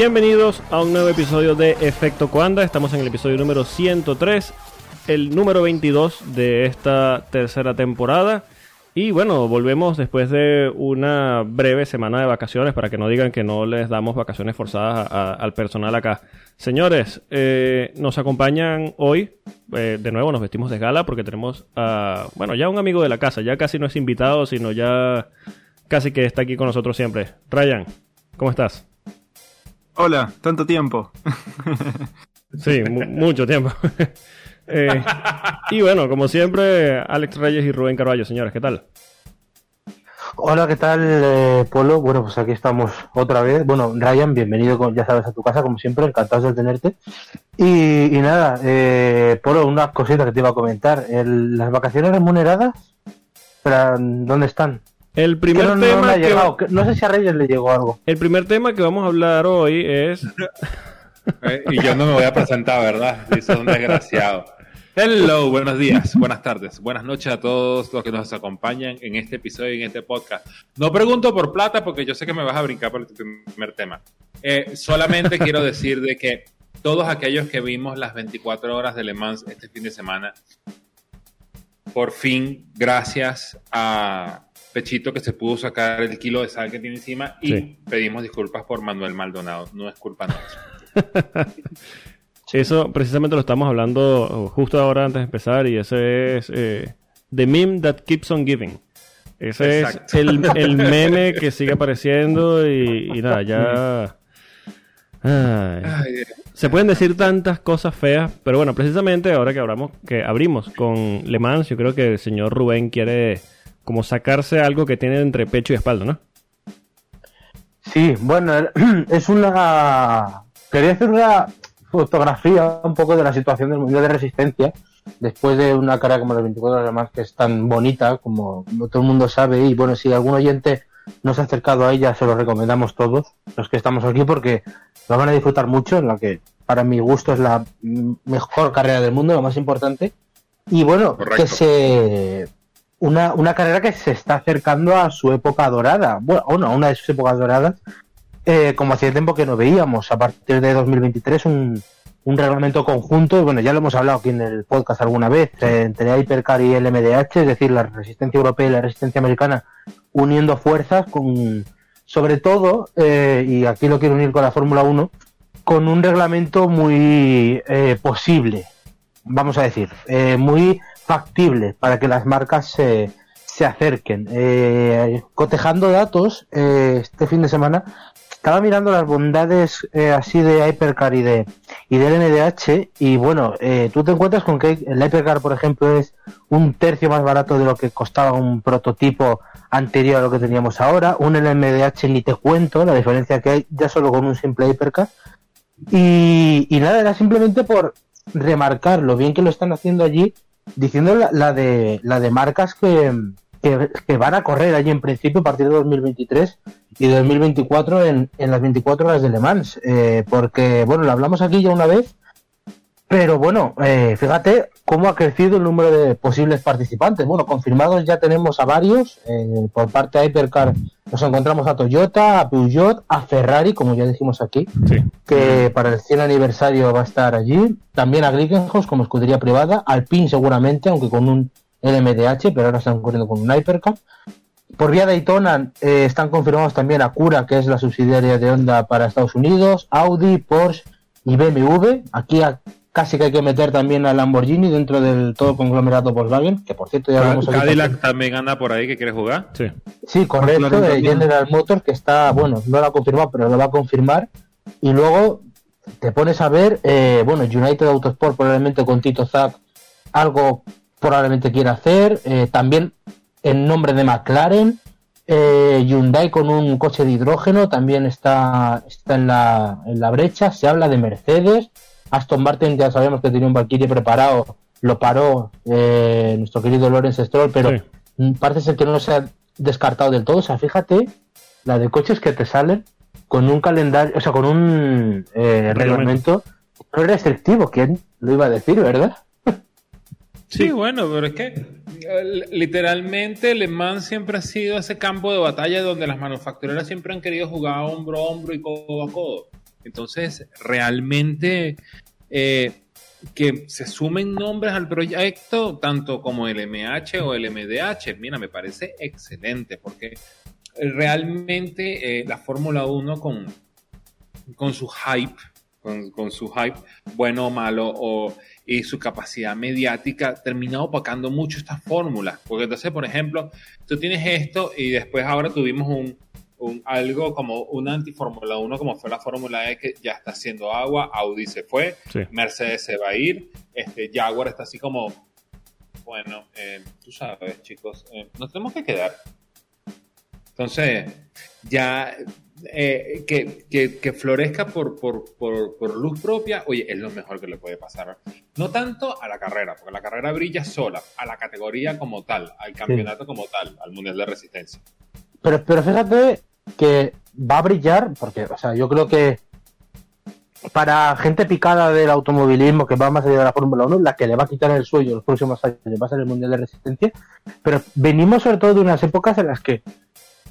Bienvenidos a un nuevo episodio de Efecto Coanda. Estamos en el episodio número 103, el número 22 de esta tercera temporada. Y bueno, volvemos después de una breve semana de vacaciones para que no digan que no les damos vacaciones forzadas al personal acá. Señores, eh, nos acompañan hoy, eh, de nuevo nos vestimos de gala porque tenemos a, bueno, ya un amigo de la casa, ya casi no es invitado, sino ya casi que está aquí con nosotros siempre. Ryan, ¿cómo estás? Hola, tanto tiempo. sí, mucho tiempo. Eh, y bueno, como siempre, Alex Reyes y Rubén Carballo, señores, ¿qué tal? Hola, ¿qué tal, eh, Polo? Bueno, pues aquí estamos otra vez. Bueno, Ryan, bienvenido, ya sabes, a tu casa, como siempre, encantado de tenerte. Y, nada, eh, Polo, una cosita que te iba a comentar. las vacaciones remuneradas, ¿dónde están? El primer tema que... no sé si a Reyes le llegó algo. El primer tema que vamos a hablar hoy es... Eh, y yo no me voy a presentar, ¿verdad? Dice un desgraciado. Hello, buenos días, buenas tardes, buenas noches a todos los que nos acompañan en este episodio, en este podcast. No pregunto por plata porque yo sé que me vas a brincar por el primer tema. Eh, solamente quiero decir de que todos aquellos que vimos las 24 horas de Le Mans este fin de semana, por fin, gracias a Pechito que se pudo sacar el kilo de sal que tiene encima y pedimos disculpas por Manuel Maldonado, no es culpa nuestra. Eso precisamente lo estamos hablando justo ahora antes de empezar y ese es eh, The Meme That Keeps On Giving. Ese es el, meme que sigue apareciendo y, nada, ya... se pueden decir tantas cosas feas, pero bueno, precisamente ahora que, hablamos, que abrimos con Le Mans, yo creo que el señor Rubén quiere como sacarse algo que tiene entre pecho y espalda, ¿no? Sí, bueno, es una... Quería hacer una fotografía un poco de la situación del Mundial de Resistencia, después de una cara como la 24 horas más que es tan bonita, como, todo el mundo sabe, y bueno, si algún oyente no se ha acercado a ella, se lo recomendamos todos, los que estamos aquí, porque lo van a disfrutar mucho, en la que para mi gusto es la mejor carrera del mundo, lo más importante. Y bueno, que se una, una carrera que se está acercando a su época dorada, bueno, a una de sus épocas doradas, eh, como hacía tiempo que no veíamos. A partir de 2023 un, un reglamento conjunto, bueno, ya lo hemos hablado aquí en el podcast alguna vez, eh, entre Hypercar y el MDH, es decir, la resistencia europea y la resistencia americana uniendo fuerzas con, sobre todo, eh, y aquí lo quiero unir con la Fórmula 1, con un reglamento muy posible, vamos a decir, muy factible para que las marcas se, se acerquen. Eh, cotejando datos, eh, este fin de semana estaba mirando las bondades eh, así de Hypercar y, de, y del NDH y bueno, tú te encuentras con que el Hypercar, por ejemplo, es un tercio más barato de lo que costaba un prototipo anterior a lo que teníamos ahora. Un NDH ni te cuento, la diferencia que hay ya solo con un simple Hypercar. Y, y nada, era simplemente por remarcar lo bien que lo están haciendo allí diciendo la, de la de marcas que, que, van a correr allí en principio a partir de 2023 y 2024 en, en las 24 horas de Le Mans. Eh, porque, bueno, lo hablamos aquí ya una vez, pero bueno, eh, fíjate cómo ha crecido el número de posibles participantes. Bueno, confirmados ya tenemos a varios. Eh, por parte de Hypercar nos encontramos a Toyota, a Peugeot, a Ferrari, como ya dijimos aquí, que para el 100 aniversario va a estar allí. También a Glickenhaus como escudería privada, Alpine seguramente, aunque con un LMDH, pero ahora están corriendo con un Hypercar. Por vía Daytona eh, están confirmados también a Cura, que es la subsidiaria de Honda para Estados Unidos, Audi, Porsche y BMW. Aquí a casi que hay que meter también a Lamborghini dentro del todo conglomerado Volkswagen, que por cierto ya vamos a Cadillac también anda por ahí que quiere jugar. Sí, sí correcto, de General Motors que está, bueno, no lo ha confirmado, pero lo va a confirmar. Y luego te pones a ver, eh, bueno, United Autosport probablemente con Tito Zack algo probablemente quiera hacer, eh, también en nombre de McLaren, eh, Hyundai con un coche de hidrógeno también está, está en, la, en la brecha, se habla de Mercedes, Aston Martin ya sabemos que tenía un Valkyrie preparado, lo paró eh, nuestro querido Lawrence Stroll, pero parece ser que no se ha descartado del todo. O sea, fíjate la de coches que te salen con un calendario, o sea, con un eh, reglamento no restrictivo. ¿Quién lo iba a decir, verdad? Sí, bueno, pero es que literalmente Le Mans siempre ha sido ese campo de batalla donde las manufactureras siempre han querido jugar hombro a hombro y codo a codo. Entonces, realmente eh, que se sumen nombres al proyecto, tanto como el MH o el MDH, mira, me parece excelente, porque realmente eh, la Fórmula 1 con, con su hype, con, su hype, bueno o malo, y su capacidad mediática, termina opacando mucho estas fórmulas. Porque entonces, por ejemplo, tú tienes esto y después ahora tuvimos un, un, algo como una anti-Fórmula 1, como fue la Fórmula E, que ya está haciendo agua, Audi se fue, Mercedes se va a ir, este, Jaguar está así como, bueno, eh, tú sabes, chicos, eh, nos tenemos que quedar. Entonces, ya eh, que, que, florezca por, por, por, por, luz propia, oye, es lo mejor que le puede pasar. No tanto a la carrera, porque la carrera brilla sola, a la categoría como tal, al campeonato como tal, al Mundial de Resistencia. Pero, pero fíjate que va a brillar, porque, o sea, yo creo que para gente picada del automovilismo que va más allá de la Fórmula 1, la que le va a quitar el sueño los próximos años va a ser el Mundial de Resistencia, pero venimos sobre todo de unas épocas en las que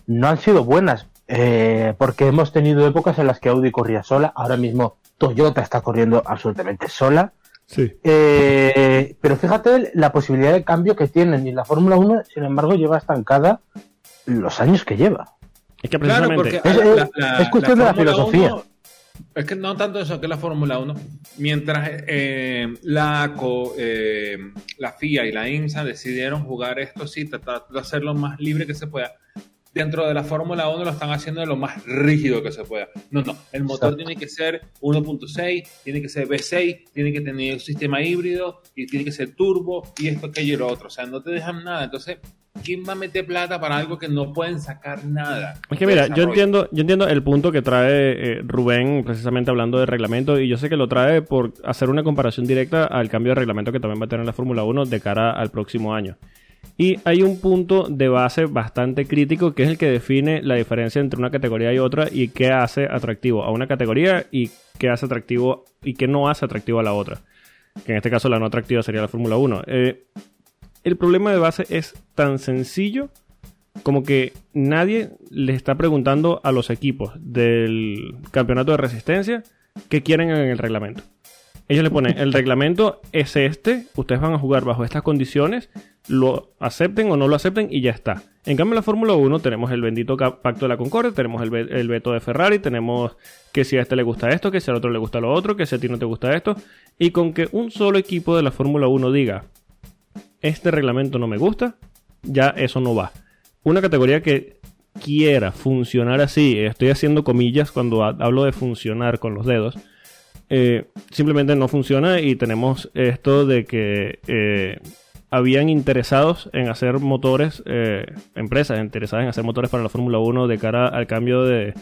no han sido buenas, eh, porque hemos tenido épocas en las que Audi corría sola, ahora mismo Toyota está corriendo absolutamente sola. Sí. Eh, pero fíjate la posibilidad de cambio que tienen y la Fórmula 1, sin embargo, lleva estancada los años que lleva. Es que precisamente es, cuestión de la filosofía. es que no tanto eso que la Fórmula 1. Mientras eh, la ACO, la FIA y la INSA decidieron jugar esto, sí, tratar de hacerlo más libre que se pueda dentro de la Fórmula 1 lo están haciendo de lo más rígido que se pueda. No, no, el motor tiene que ser 1.6, tiene que ser V6, tiene que tener un sistema híbrido y tiene que ser turbo y esto, aquello y lo otro. O sea, no te dejan nada. Entonces, ¿quién va a meter plata para algo que no pueden sacar nada? Es que mira, yo entiendo, yo entiendo el punto que trae eh, Rubén precisamente hablando de reglamento y yo sé que lo trae por hacer una comparación directa al cambio de reglamento que también va a tener la Fórmula 1 de cara al próximo año. Y hay un punto de base bastante crítico que es el que define la diferencia entre una categoría y otra y qué hace atractivo a una categoría y qué hace atractivo y qué no hace atractivo a la otra. Que en este caso la no atractiva sería la Fórmula 1. Eh, el problema de base es tan sencillo como que nadie le está preguntando a los equipos del campeonato de resistencia qué quieren en el reglamento. Ellos le ponen, el reglamento es este, ustedes van a jugar bajo estas condiciones, lo acepten o no lo acepten y ya está. En cambio, en la Fórmula 1 tenemos el bendito pacto de la Concordia, tenemos el, veto de Ferrari, tenemos que si a este le gusta esto, que si al otro le gusta lo otro, que si a ti no te gusta esto. Y con que un solo equipo de la Fórmula 1 diga, este reglamento no me gusta, ya eso no va. Una categoría que quiera funcionar así, estoy haciendo comillas cuando hablo de funcionar con los dedos, eh, simplemente no funciona y tenemos esto de que eh, habían interesados en hacer motores, eh, empresas interesadas en hacer motores para la Fórmula 1 de cara al cambio de,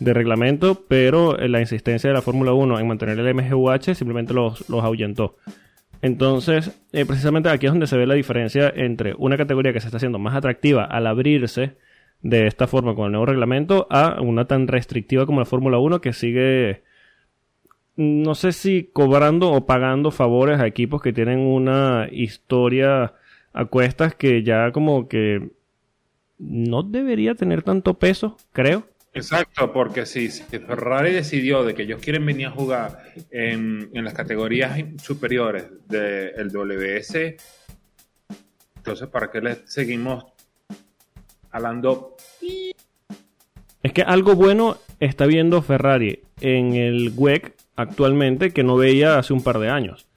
reglamento, pero la insistencia de la Fórmula 1 en mantener el MGUH simplemente los, los ahuyentó. Entonces, precisamente aquí es donde se ve la diferencia entre una categoría que se está haciendo más atractiva al abrirse de esta forma con el nuevo reglamento a una tan restrictiva como la Fórmula 1 que sigue no sé si cobrando o pagando favores a equipos que tienen una historia a cuestas que ya como que no debería tener tanto peso, creo. Exacto, porque si, Ferrari decidió de que ellos quieren venir a jugar en, las categorías superiores del WS, entonces ¿para qué le seguimos hablando? Es que algo bueno está viendo Ferrari en el WEC actualmente que no veía hace un par de años.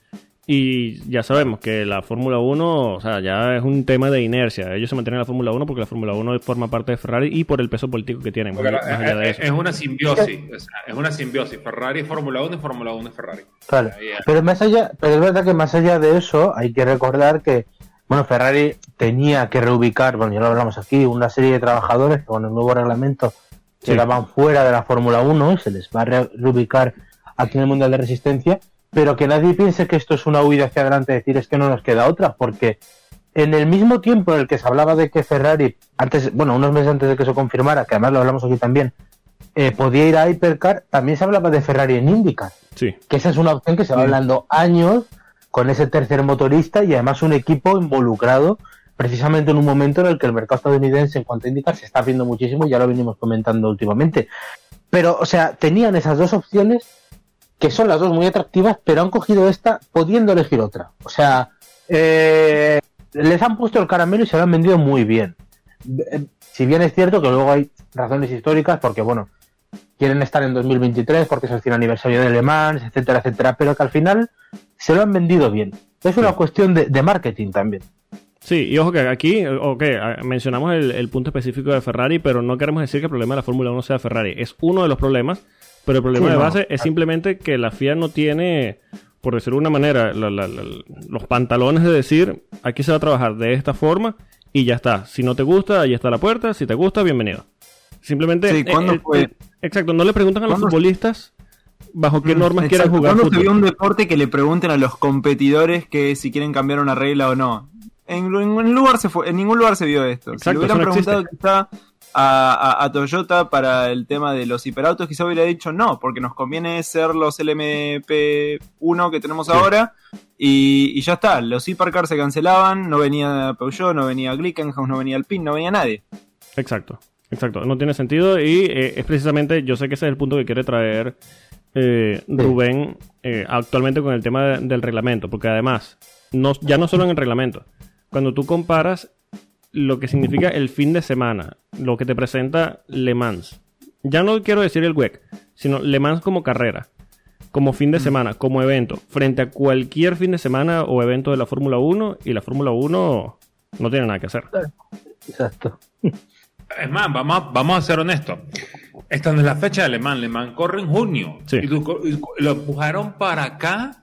Y ya sabemos que la Fórmula 1, o sea, ya es un tema de inercia. Ellos se mantienen en la Fórmula 1 porque la Fórmula 1 forma parte de Ferrari y por el peso político que tienen. es, una simbiosis, es una simbiosis. Ferrari es Fórmula 1 y Fórmula 1 es Ferrari. Pero más allá, pero es verdad que más allá de eso, hay que recordar que bueno, Ferrari tenía que reubicar, bueno, ya lo hablamos aquí, una serie de trabajadores que con el nuevo reglamento quedaban fuera de la Fórmula 1 y se les va a reubicar aquí en el Mundial de Resistencia, pero que nadie piense que esto es una huida hacia adelante, decir es que no nos queda otra, porque en el mismo tiempo en el que se hablaba de que Ferrari, antes, bueno, unos meses antes de que se confirmara, que además lo hablamos aquí también, eh, podía ir a Hypercar, también se hablaba de Ferrari en IndyCar. Sí. Que esa es una opción que se va hablando años con ese tercer motorista y además un equipo involucrado precisamente en un momento en el que el mercado estadounidense en cuanto a IndyCar se está abriendo muchísimo, ya lo venimos comentando últimamente. pero, o sea, tenían esas dos opciones que son las dos muy atractivas, pero han cogido esta pudiendo elegir otra. O sea, eh, les han puesto el caramelo y se lo han vendido muy bien. Eh, Si bien es cierto que luego hay razones históricas, porque bueno, quieren estar en 2023 porque es el 100 aniversario de Le Mans, etcétera, etcétera, pero que al final se lo han vendido bien. Es una cuestión de, de marketing también. Sí, y ojo que aquí, ok, a- mencionamos el, el punto específico de Ferrari, pero no queremos decir que el problema de la Fórmula 1 sea Ferrari. Es uno de los problemas, pero el problema Sí, de no. base es simplemente que la FIA no tiene, por decirlo de una manera, la- la- la- los pantalones de decir, aquí se va a trabajar de esta forma y ya está. Si no te gusta, ahí está la puerta. Si te gusta, bienvenido. Simplemente... Sí, ¿cuándo eh, eh, fue? eh, exacto, no le preguntan a los ¿Cuándo- futbolistas bajo qué normas quieran jugar ¿Cuándo se vio un deporte que le pregunten a los competidores que si quieren cambiar una regla o no? En ningún lugar se fue, en ningún lugar se vio esto. si Exacto, le hubieran no preguntado existe. quizá a, a- a Toyota para el tema de los hiperautos, quizá hubiera dicho no, porque nos conviene ser los LMP1 que tenemos ahora y, y ya está. Los hipercars se cancelaban, no venía Peugeot, no venía Glickenhaus, no venía Alpine, no venía nadie. Exacto, exacto. No tiene sentido y eh, es precisamente, yo sé que ese es el punto que quiere traer eh, Rubén eh, actualmente con el tema de- del reglamento, porque además, no, ya no solo en el reglamento, cuando tú comparas lo que significa el fin de semana, lo que te presenta Le Mans, ya no quiero decir el WEC, sino Le Mans como carrera, como fin de semana, como evento, frente a cualquier fin de semana o evento de la Fórmula 1, y la Fórmula 1 no tiene nada que hacer. Exacto. Es más, vamos a, vamos a ser honestos. Esta no es la fecha de Le Mans. Le Mans corre en junio. Sí. Y lo empujaron para acá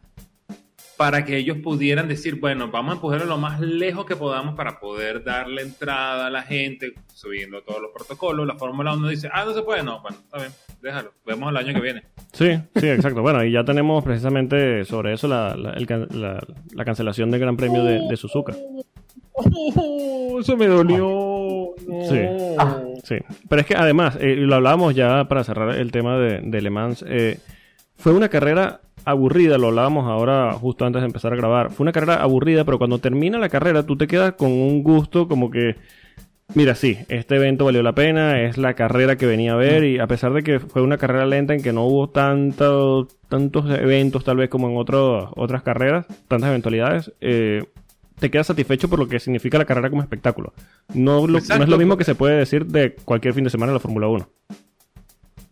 para que ellos pudieran decir, bueno, vamos a empujarlo lo más lejos que podamos para poder darle entrada a la gente, subiendo todos los protocolos. La Fórmula 1 dice, ah, no se puede, no, bueno, está bien, déjalo. Vemos el año que viene. Sí, sí, exacto. Bueno, y ya tenemos precisamente sobre eso la, la- el can- la- la cancelación del Gran Premio de, de Suzuka. eso me dolió. Sí. Sí. Pero es que además, eh, lo hablábamos ya para cerrar el tema de, de Le Mans, eh, fue una carrera aburrida, lo hablábamos ahora justo antes de empezar a grabar. Fue una carrera aburrida, pero cuando termina la carrera tú te quedas con un gusto como que... Mira, sí, este evento valió la pena, es la carrera que venía a ver y a pesar de que fue una carrera lenta en que no hubo tanto, tantos eventos tal vez como en otro- otras carreras, tantas eventualidades, eh, te quedas satisfecho por lo que significa la carrera como espectáculo. No, lo- no es lo mismo que se puede decir de cualquier fin de semana en la Fórmula 1.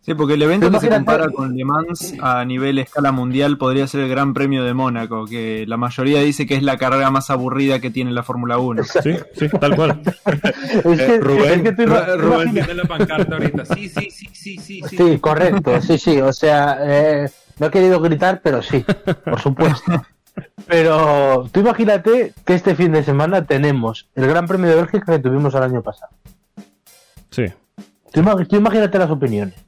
Sí, porque el evento que se compara con Le Mans a nivel escala mundial podría ser el Gran Premio de Mónaco, que la mayoría dice que es la carrera más aburrida que tiene la Fórmula 1. Sí, sí, tal cual. Es que, Eh, Rubén, es que tú Rubén tiene la pancarta ahorita. Sí, sí, sí, sí, sí. sí. Sí, correcto, sí, sí. O sea, eh, no he querido gritar, pero sí, por supuesto. Pero tú imagínate que este fin de semana tenemos el Gran Premio de Bélgica que tuvimos el año pasado. Sí, tú imagínate las opiniones.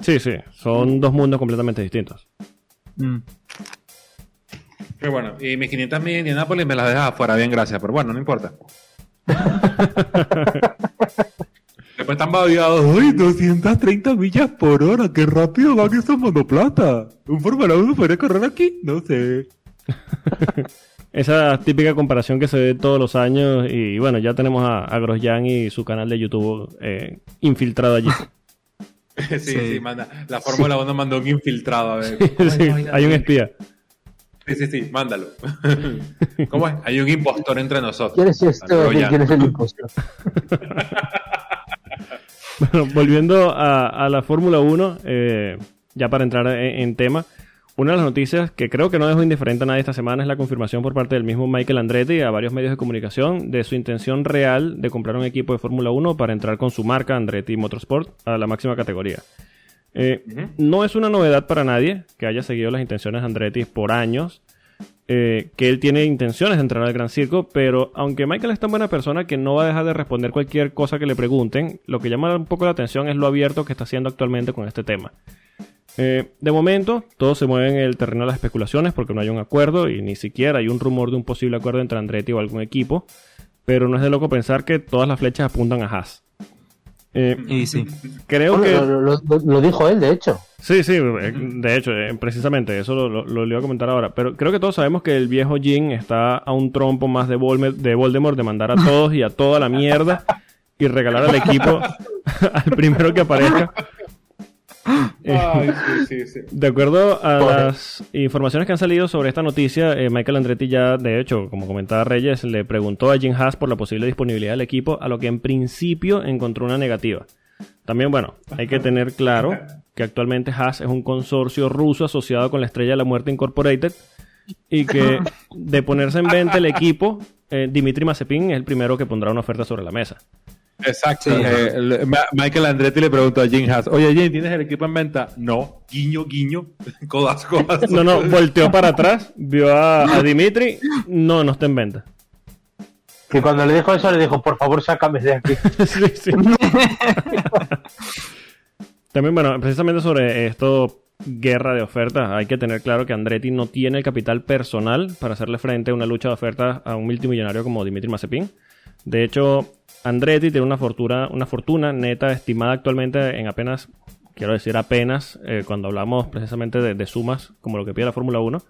Sí, sí. Son dos mundos completamente distintos. Mm. Pero bueno, y mis 500 mil de Indianapolis me las dejas afuera, bien, gracias. Pero bueno, no importa. Después están babiados. ¡Uy, 230 millas por hora! ¡Qué rápido van esos monoplata! ¿Un Fórmula 1 podría correr aquí? No sé. Esa típica comparación que se ve todos los años y bueno, ya tenemos a, a Grosjean y su canal de YouTube eh, infiltrado allí. sí, sí, Sí. manda. La Fórmula 1 mandó un infiltrado a ver. Sí, hay un espía. Sí, sí, sí, mándalo. ¿Cómo es? Hay un impostor entre nosotros. ¿Quién es esto? ¿Quién es el impostor? Bueno, volviendo a, a la Fórmula 1, eh, ya para entrar en, en tema, una de las noticias que creo que no dejó indiferente a nadie esta semana es la confirmación por parte del mismo Michael Andretti a varios medios de comunicación de su intención real de comprar un equipo de Fórmula 1 para entrar con su marca Andretti Motorsport a la máxima categoría. Eh, no es una novedad para nadie que haya seguido las intenciones de Andretti por años, eh, que él tiene intenciones de entrar al Gran Circo, pero aunque Michael es tan buena persona que no va a dejar de responder cualquier cosa que le pregunten, lo que llama un poco la atención es lo abierto que está haciendo actualmente con este tema. Eh, de momento, todo se mueve en el terreno de las especulaciones porque no hay un acuerdo y ni siquiera hay un rumor de un posible acuerdo entre Andretti o algún equipo, pero no es de loco pensar que todas las flechas apuntan a Haas. Eh, Y sí. creo Bueno, que... lo, lo- lo- lo dijo él, de hecho. Sí, sí, eh, de hecho, eh, precisamente, eso lo, lo, lo iba a comentar ahora. Pero creo que todos sabemos que el viejo Jin está a un trompo más de, Volme- de Voldemort de mandar a todos y a toda la mierda y regalar al equipo al primero que aparezca. Ay, sí, sí, sí. De acuerdo a las informaciones que han salido sobre esta noticia, eh, Michael Andretti ya, de hecho, como comentaba Reyes, le preguntó a Jim Haas por la posible disponibilidad del equipo, a lo que en principio encontró una negativa. También, bueno, hay que tener claro que actualmente Haas es un consorcio ruso asociado con la Estrella de la Muerte Incorporated y que de ponerse en venta el equipo, eh, Dimitri Mazepin es el primero que pondrá una oferta sobre la mesa. Exacto. Sí. Eh, Michael Andretti le preguntó a Jim Haas, oye Jim, ¿tienes el equipo en venta? No. Guiño, guiño. Codazo, codazo. No, no, volteó para atrás, vio a, a Dimitri, no, no está en venta. Que cuando le dijo eso, le dijo, por favor, sácame de aquí. Sí, sí. También, bueno, precisamente sobre esto, guerra de ofertas, hay que tener claro que Andretti no tiene el capital personal para hacerle frente a una lucha de ofertas a un multimillonario como Dimitri Mazepin. De hecho, Andretti tiene una fortuna, una fortuna neta estimada actualmente en apenas, quiero decir apenas, eh, cuando hablamos precisamente de, de sumas como lo que pide la Fórmula 1,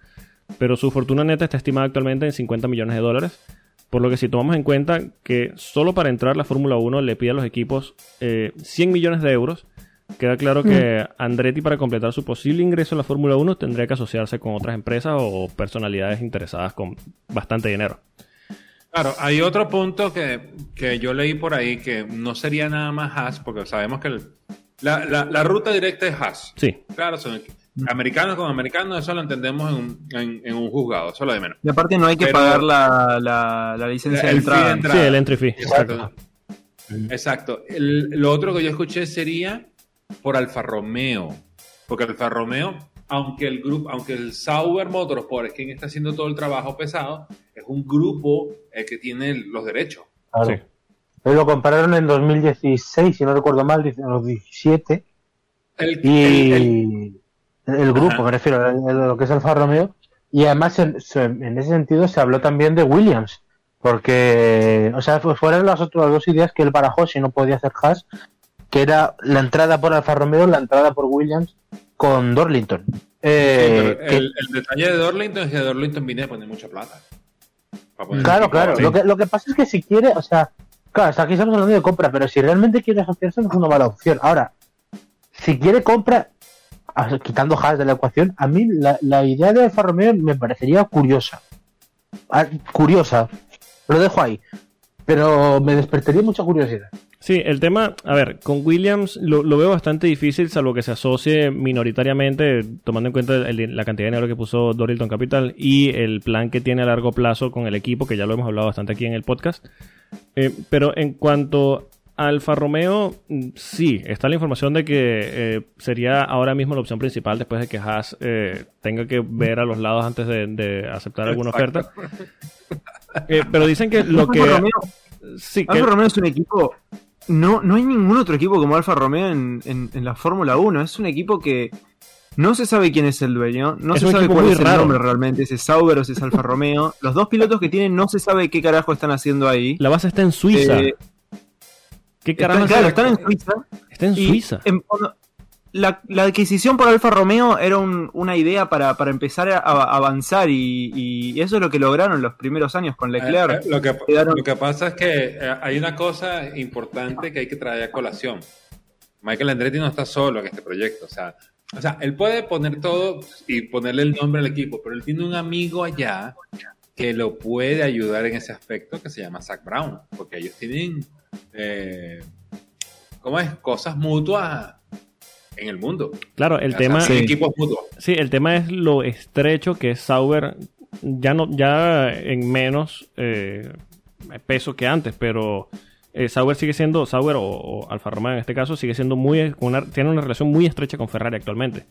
pero su fortuna neta está estimada actualmente en 50 millones de dólares. Por lo que si tomamos en cuenta que solo para entrar la Fórmula 1 le pide a los equipos eh, 100 millones de euros, queda claro que Andretti para completar su posible ingreso en la Fórmula 1 tendría que asociarse con otras empresas o personalidades interesadas con bastante dinero. Claro, hay otro punto que, que yo leí por ahí que no sería nada más Haas, porque sabemos que el- la, la- la ruta directa es Haas. Sí, Claro, son americanos con americanos, eso lo entendemos en un, en, en un juzgado, eso es lo de menos. Y aparte no hay que Pero- pagar la, la, la licencia El de fee de entrada. entrada. sí, el entry fee. Exacto. Exacto. El- lo otro que yo escuché sería por Alfa Romeo. Porque Alfa Romeo, aunque el grupo, aunque el Sauber Motorsport es quien está haciendo todo el trabajo pesado, es un grupo eh, que tiene los derechos. Claro. Sí. Ellos lo compararon en 2016, si no recuerdo mal, dice- los 17. El, Y el- el, el- grupo, Ajá. me refiero a lo que es Alfa Romeo. Y además, en, en ese sentido, se habló también de Williams. Porque, o sea, fu- fueron las otras dos ideas que él barajó si no podía hacer Haas, que era la entrada por Alfa Romeo, la entrada por Williams con Dorlington. Eh, el- el detalle de Dorlington es que Dorlington viene a poner mucha plata. Claro, claro. Lo, que, lo que pasa es que si quiere, o sea, claro, hasta aquí estamos hablando de compra, pero si realmente quiere asociarse no es una mala opción. Ahora, si quiere compra, quitando Haas de la ecuación, a mí la, la idea de Alfa Romeo me parecería curiosa. Ah, curiosa. Lo dejo ahí. Pero me despertaría mucha curiosidad. Sí, el tema, a ver, con Williams lo, lo veo bastante difícil, salvo que se asocie minoritariamente, tomando en cuenta el- la cantidad de dinero que puso Dorilton Capital y el plan que tiene a largo plazo con el equipo, que ya lo hemos hablado bastante aquí en el podcast. Eh, pero en cuanto a Alfa Romeo, mm, sí, está la información de que eh, sería ahora mismo la opción principal después de que Haas eh, tenga que ver a los lados antes de, de aceptar alguna Exacto. oferta. Eh, pero dicen que lo Alfa que... Romeo- Sí, que- Alfa Romeo es un equipo. No, no hay ningún otro equipo como Alfa Romeo en, en- en la Fórmula 1. Es un equipo que no se sabe quién es el dueño, no Es se sabe cuál es el nombre realmente, si es Sauber o si es Alfa Romeo. Los dos pilotos que tienen no se sabe qué carajo están haciendo ahí. La base está en Suiza. Eh, ¿Qué están, caramba? claro, están en Suiza. Está en Suiza. en- cuando- la, la adquisición por Alfa Romeo era un- una idea para, para empezar a, avanzar y, y eso es lo que lograron los primeros años con Leclerc. Eh, eh, lo, que, Quedaron- lo que pasa es que eh, hay una cosa importante que hay que traer a colación. Michael Andretti no está solo en este proyecto. O sea, o sea, él puede poner todo y ponerle el nombre al equipo, pero él tiene un amigo allá que lo puede ayudar en ese aspecto que se llama Zach Brown, porque ellos tienen, eh, ¿cómo es? Cosas mutuas en el mundo. Claro, el O sea, tema, Sí. equipos mutuos. sí, el tema es lo estrecho que es Sauber, ya no, ya en menos eh, peso que antes, pero eh, Sauber sigue siendo, Sauber o, o Alfa Romeo en este caso, sigue siendo muy, una- tiene una relación muy estrecha con Ferrari actualmente.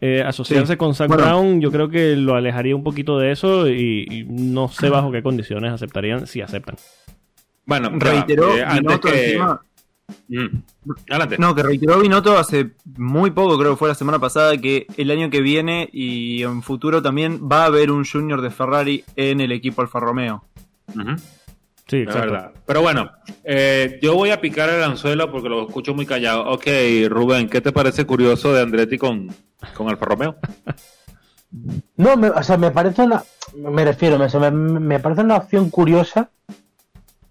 Eh, asociarse Sí. con Zach Bueno. Brown, yo creo que lo alejaría un poquito de eso y, y no sé bajo qué condiciones aceptarían si aceptan. Bueno. Reiteró Eh, antes que- encima- Mm. Adelante. No, que reiteró Binotto hace muy poco, creo que fue la semana pasada, que el año que viene y en futuro también va a haber un junior de Ferrari en el equipo Alfa Romeo. Sí, Es exacto. verdad. Pero bueno, eh, yo voy a picar el anzuelo porque lo escucho muy callado. Ok, Rubén, ¿qué te parece curioso de Andretti con, con Alfa Romeo? No, me, o sea, me parece una. Me refiero, me, me, me parece una opción curiosa,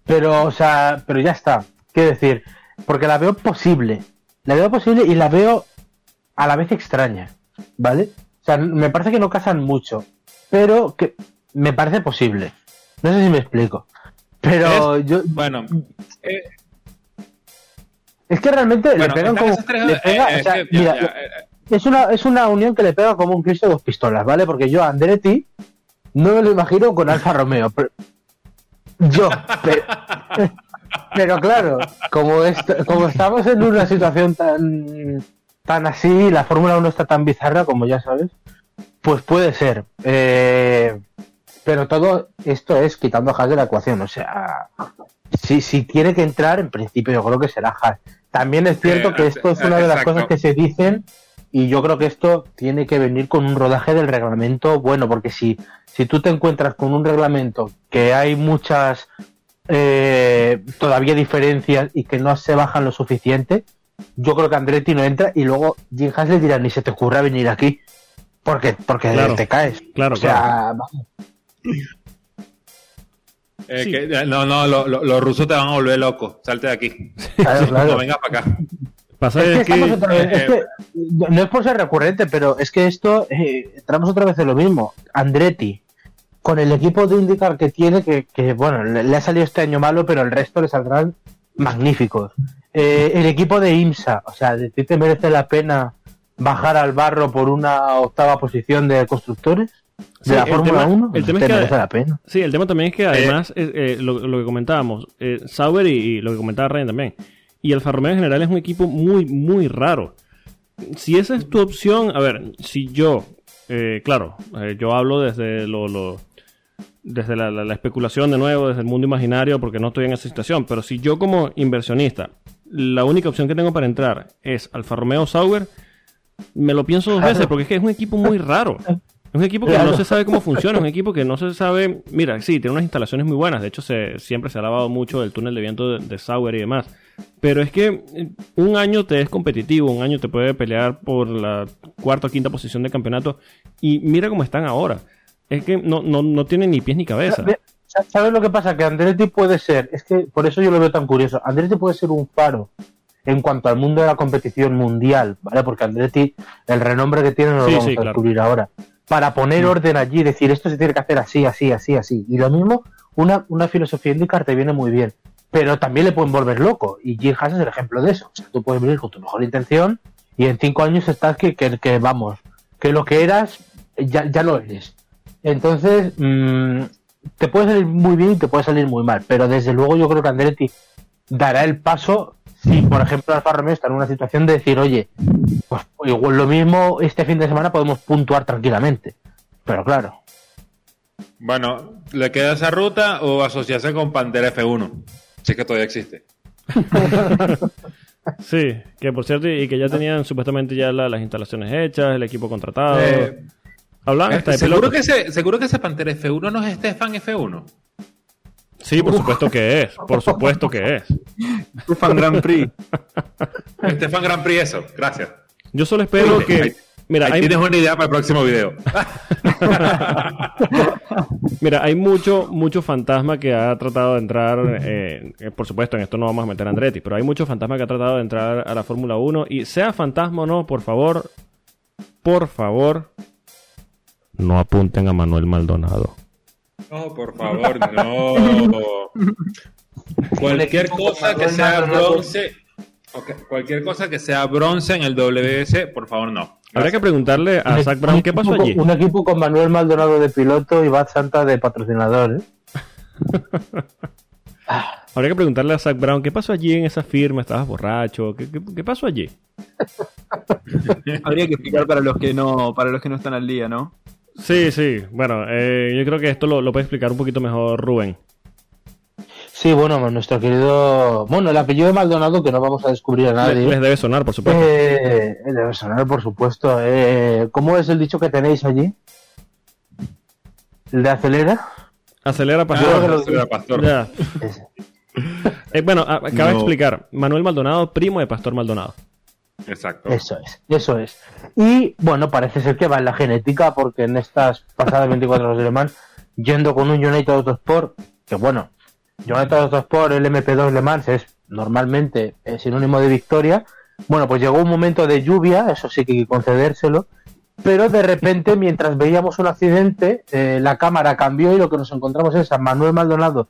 pero, o sea, pero ya está. Quiero decir, porque la veo posible. La veo posible y la veo a la vez extraña, ¿vale? O sea, me parece que no casan mucho, pero que me parece posible. No sé si me explico. Pero yo. Bueno, eh, Es que realmente le pegan como. le pega- eh, o sea, es que, mira, ya, ya, es una, es una unión que le pega como un Cristo de dos pistolas, ¿vale? Porque yo a Andretti no me lo imagino con Alfa Romeo. pero- yo, pero, pero claro, como, est- como estamos en una situación tan, tan así, la Fórmula 1 está tan bizarra, como ya sabes, pues puede ser. Eh, pero todo esto es quitando a Haas de la ecuación. O sea, si, si tiene que entrar, en principio yo creo que será Haas. También es cierto Eh, que esto es una de las exacto. cosas que se dicen y yo creo que esto tiene que venir con un rodaje del reglamento bueno, porque si, si tú te encuentras con un reglamento que hay muchas eh, todavía diferencias y que no se bajan lo suficiente, yo creo que Andretti no entra y luego Jim Haas le dirá ni se te ocurra venir aquí porque, porque Claro. te caes. Claro, o sea, vamos. eh, sí. que- eh, no, no, lo- lo- los rusos te van a volver loco. Salte de aquí. Claro, claro. No vengas para acá. Pasa Es que es estamos que... otra vez- es que no es por ser recurrente, pero es que esto eh, entramos otra vez en lo mismo. Andretti, con el equipo de IndyCar que tiene, que, que, bueno, le, le ha salido este año malo, pero el resto le saldrán magníficos. Eh, el equipo de IMSA, o sea, ¿de ti te merece la pena bajar al barro por una octava posición de constructores? Sí, ¿De la Fórmula tema- 1? el tema te es que- merece la pena. Sí, el tema también es que además, eh, eh, lo, lo que comentábamos, eh, Sauber y, y lo que comentaba Ryan también, y Alfa Romeo en general es un equipo muy, muy raro. Si esa es tu opción, a ver, si yo, eh, claro, eh, yo hablo desde lo, lo- desde la, la- la especulación de nuevo, desde el mundo imaginario, porque no estoy en esa situación, pero si yo como inversionista, la única opción que tengo para entrar es Alfa Romeo Sauber, me lo pienso dos veces, porque es que es un equipo muy raro. Es un equipo que no se sabe cómo funciona, es un equipo que no se sabe. Mira, sí, tiene unas instalaciones muy buenas. De hecho, se, siempre se ha lavado mucho el túnel de viento de, de Sauber y demás. Pero es que eh, un año te es competitivo, un año te puede pelear por la cuarta o quinta posición de campeonato. Y mira cómo están ahora. Es que no, no, no tienen ni pies ni cabeza. ¿Sabes lo que pasa? Que Andretti puede ser, es que por eso yo lo veo tan curioso, Andretti puede ser un faro en cuanto al mundo de la competición mundial, ¿vale? Porque Andretti, el renombre que tiene no lo Sí, vamos sí, a claro. descubrir ahora. Para poner orden allí, decir esto se tiene que hacer así, así, así, así. Y lo mismo, una, una filosofía IndyCar te viene muy bien. Pero también le pueden volver loco. Y Jim Haas es el ejemplo de eso. O sea, tú puedes venir con tu mejor intención y en cinco años estás que, que, que, vamos, que lo que eras ya, ya lo eres. Entonces, mm, te puede salir muy bien y te puede salir muy mal. Pero desde luego yo creo que Andretti dará el paso si, por ejemplo, Alfa Romeo está en una situación de decir, oye, pues igual lo mismo este fin de semana podemos puntuar tranquilamente. Pero claro, Bueno, ¿le queda esa ruta o asociarse con Pantera F1? Si es que todavía existe. Sí, que por cierto, y que ya tenían supuestamente ya la- las instalaciones hechas, el equipo contratado. Eh, Hablaban eh, hasta de ¿seguro, pilotos. que ese, ¿Seguro que ese Pantera F1 no es Stefan F1? Sí, por supuesto que es. Por supuesto que es. Stefan Grand Prix. Stefan Grand Prix eso, gracias. Yo solo espero que. ahí- Mira, Ahí hay, tienes una idea para el próximo video. mira, hay mucho, mucho fantasma que ha tratado de entrar. eh, eh, por supuesto, en esto no vamos a meter a Andretti, pero hay mucho fantasma que ha tratado de entrar a la Fórmula 1. Y sea fantasma o no, por favor, por favor, no apunten a Manuel Maldonado. No, por favor, no. Cualquier cosa que sea bronce, cualquier cosa que sea bronce en el WS, por favor, no. Habría que preguntarle a un Zach Brown qué pasó allí. Un equipo con Manuel Maldonado de piloto y Bad Santa de patrocinador, ¿eh? Habría que preguntarle a Zach Brown qué pasó allí en esa firma. ¿Estabas borracho? ¿Qué, qué- qué pasó allí? Habría que explicar para los que no, para los que no están al día, ¿no? Sí, sí. Bueno, eh, yo creo que esto lo, lo puede explicar un poquito mejor Rubén. Sí, bueno, nuestro querido. Bueno, el apellido de Maldonado, que no vamos a descubrir a nadie. les debe sonar, por supuesto. Eh, debe sonar, por supuesto. Eh, ¿Cómo es el dicho que tenéis allí? ¿El de acelera? Acelera, Ah, pastor. que lo- eso era pastor. Ya. Eh, bueno, acaba de explicar. Manuel Maldonado, primo de Pastor Maldonado. Exacto. Eso es, eso es. Y bueno, parece ser que va en la genética, porque en estas pasadas 24 horas de Le Mans, yendo con un United Autosport, que bueno, United Autosport, el MP2 Le Mans es normalmente eh, sinónimo de victoria, Bueno, pues llegó un momento de lluvia, eso sí que hay que concedérselo, pero de repente, mientras veíamos un accidente, eh, la cámara cambió y lo que nos encontramos es a Manuel Maldonado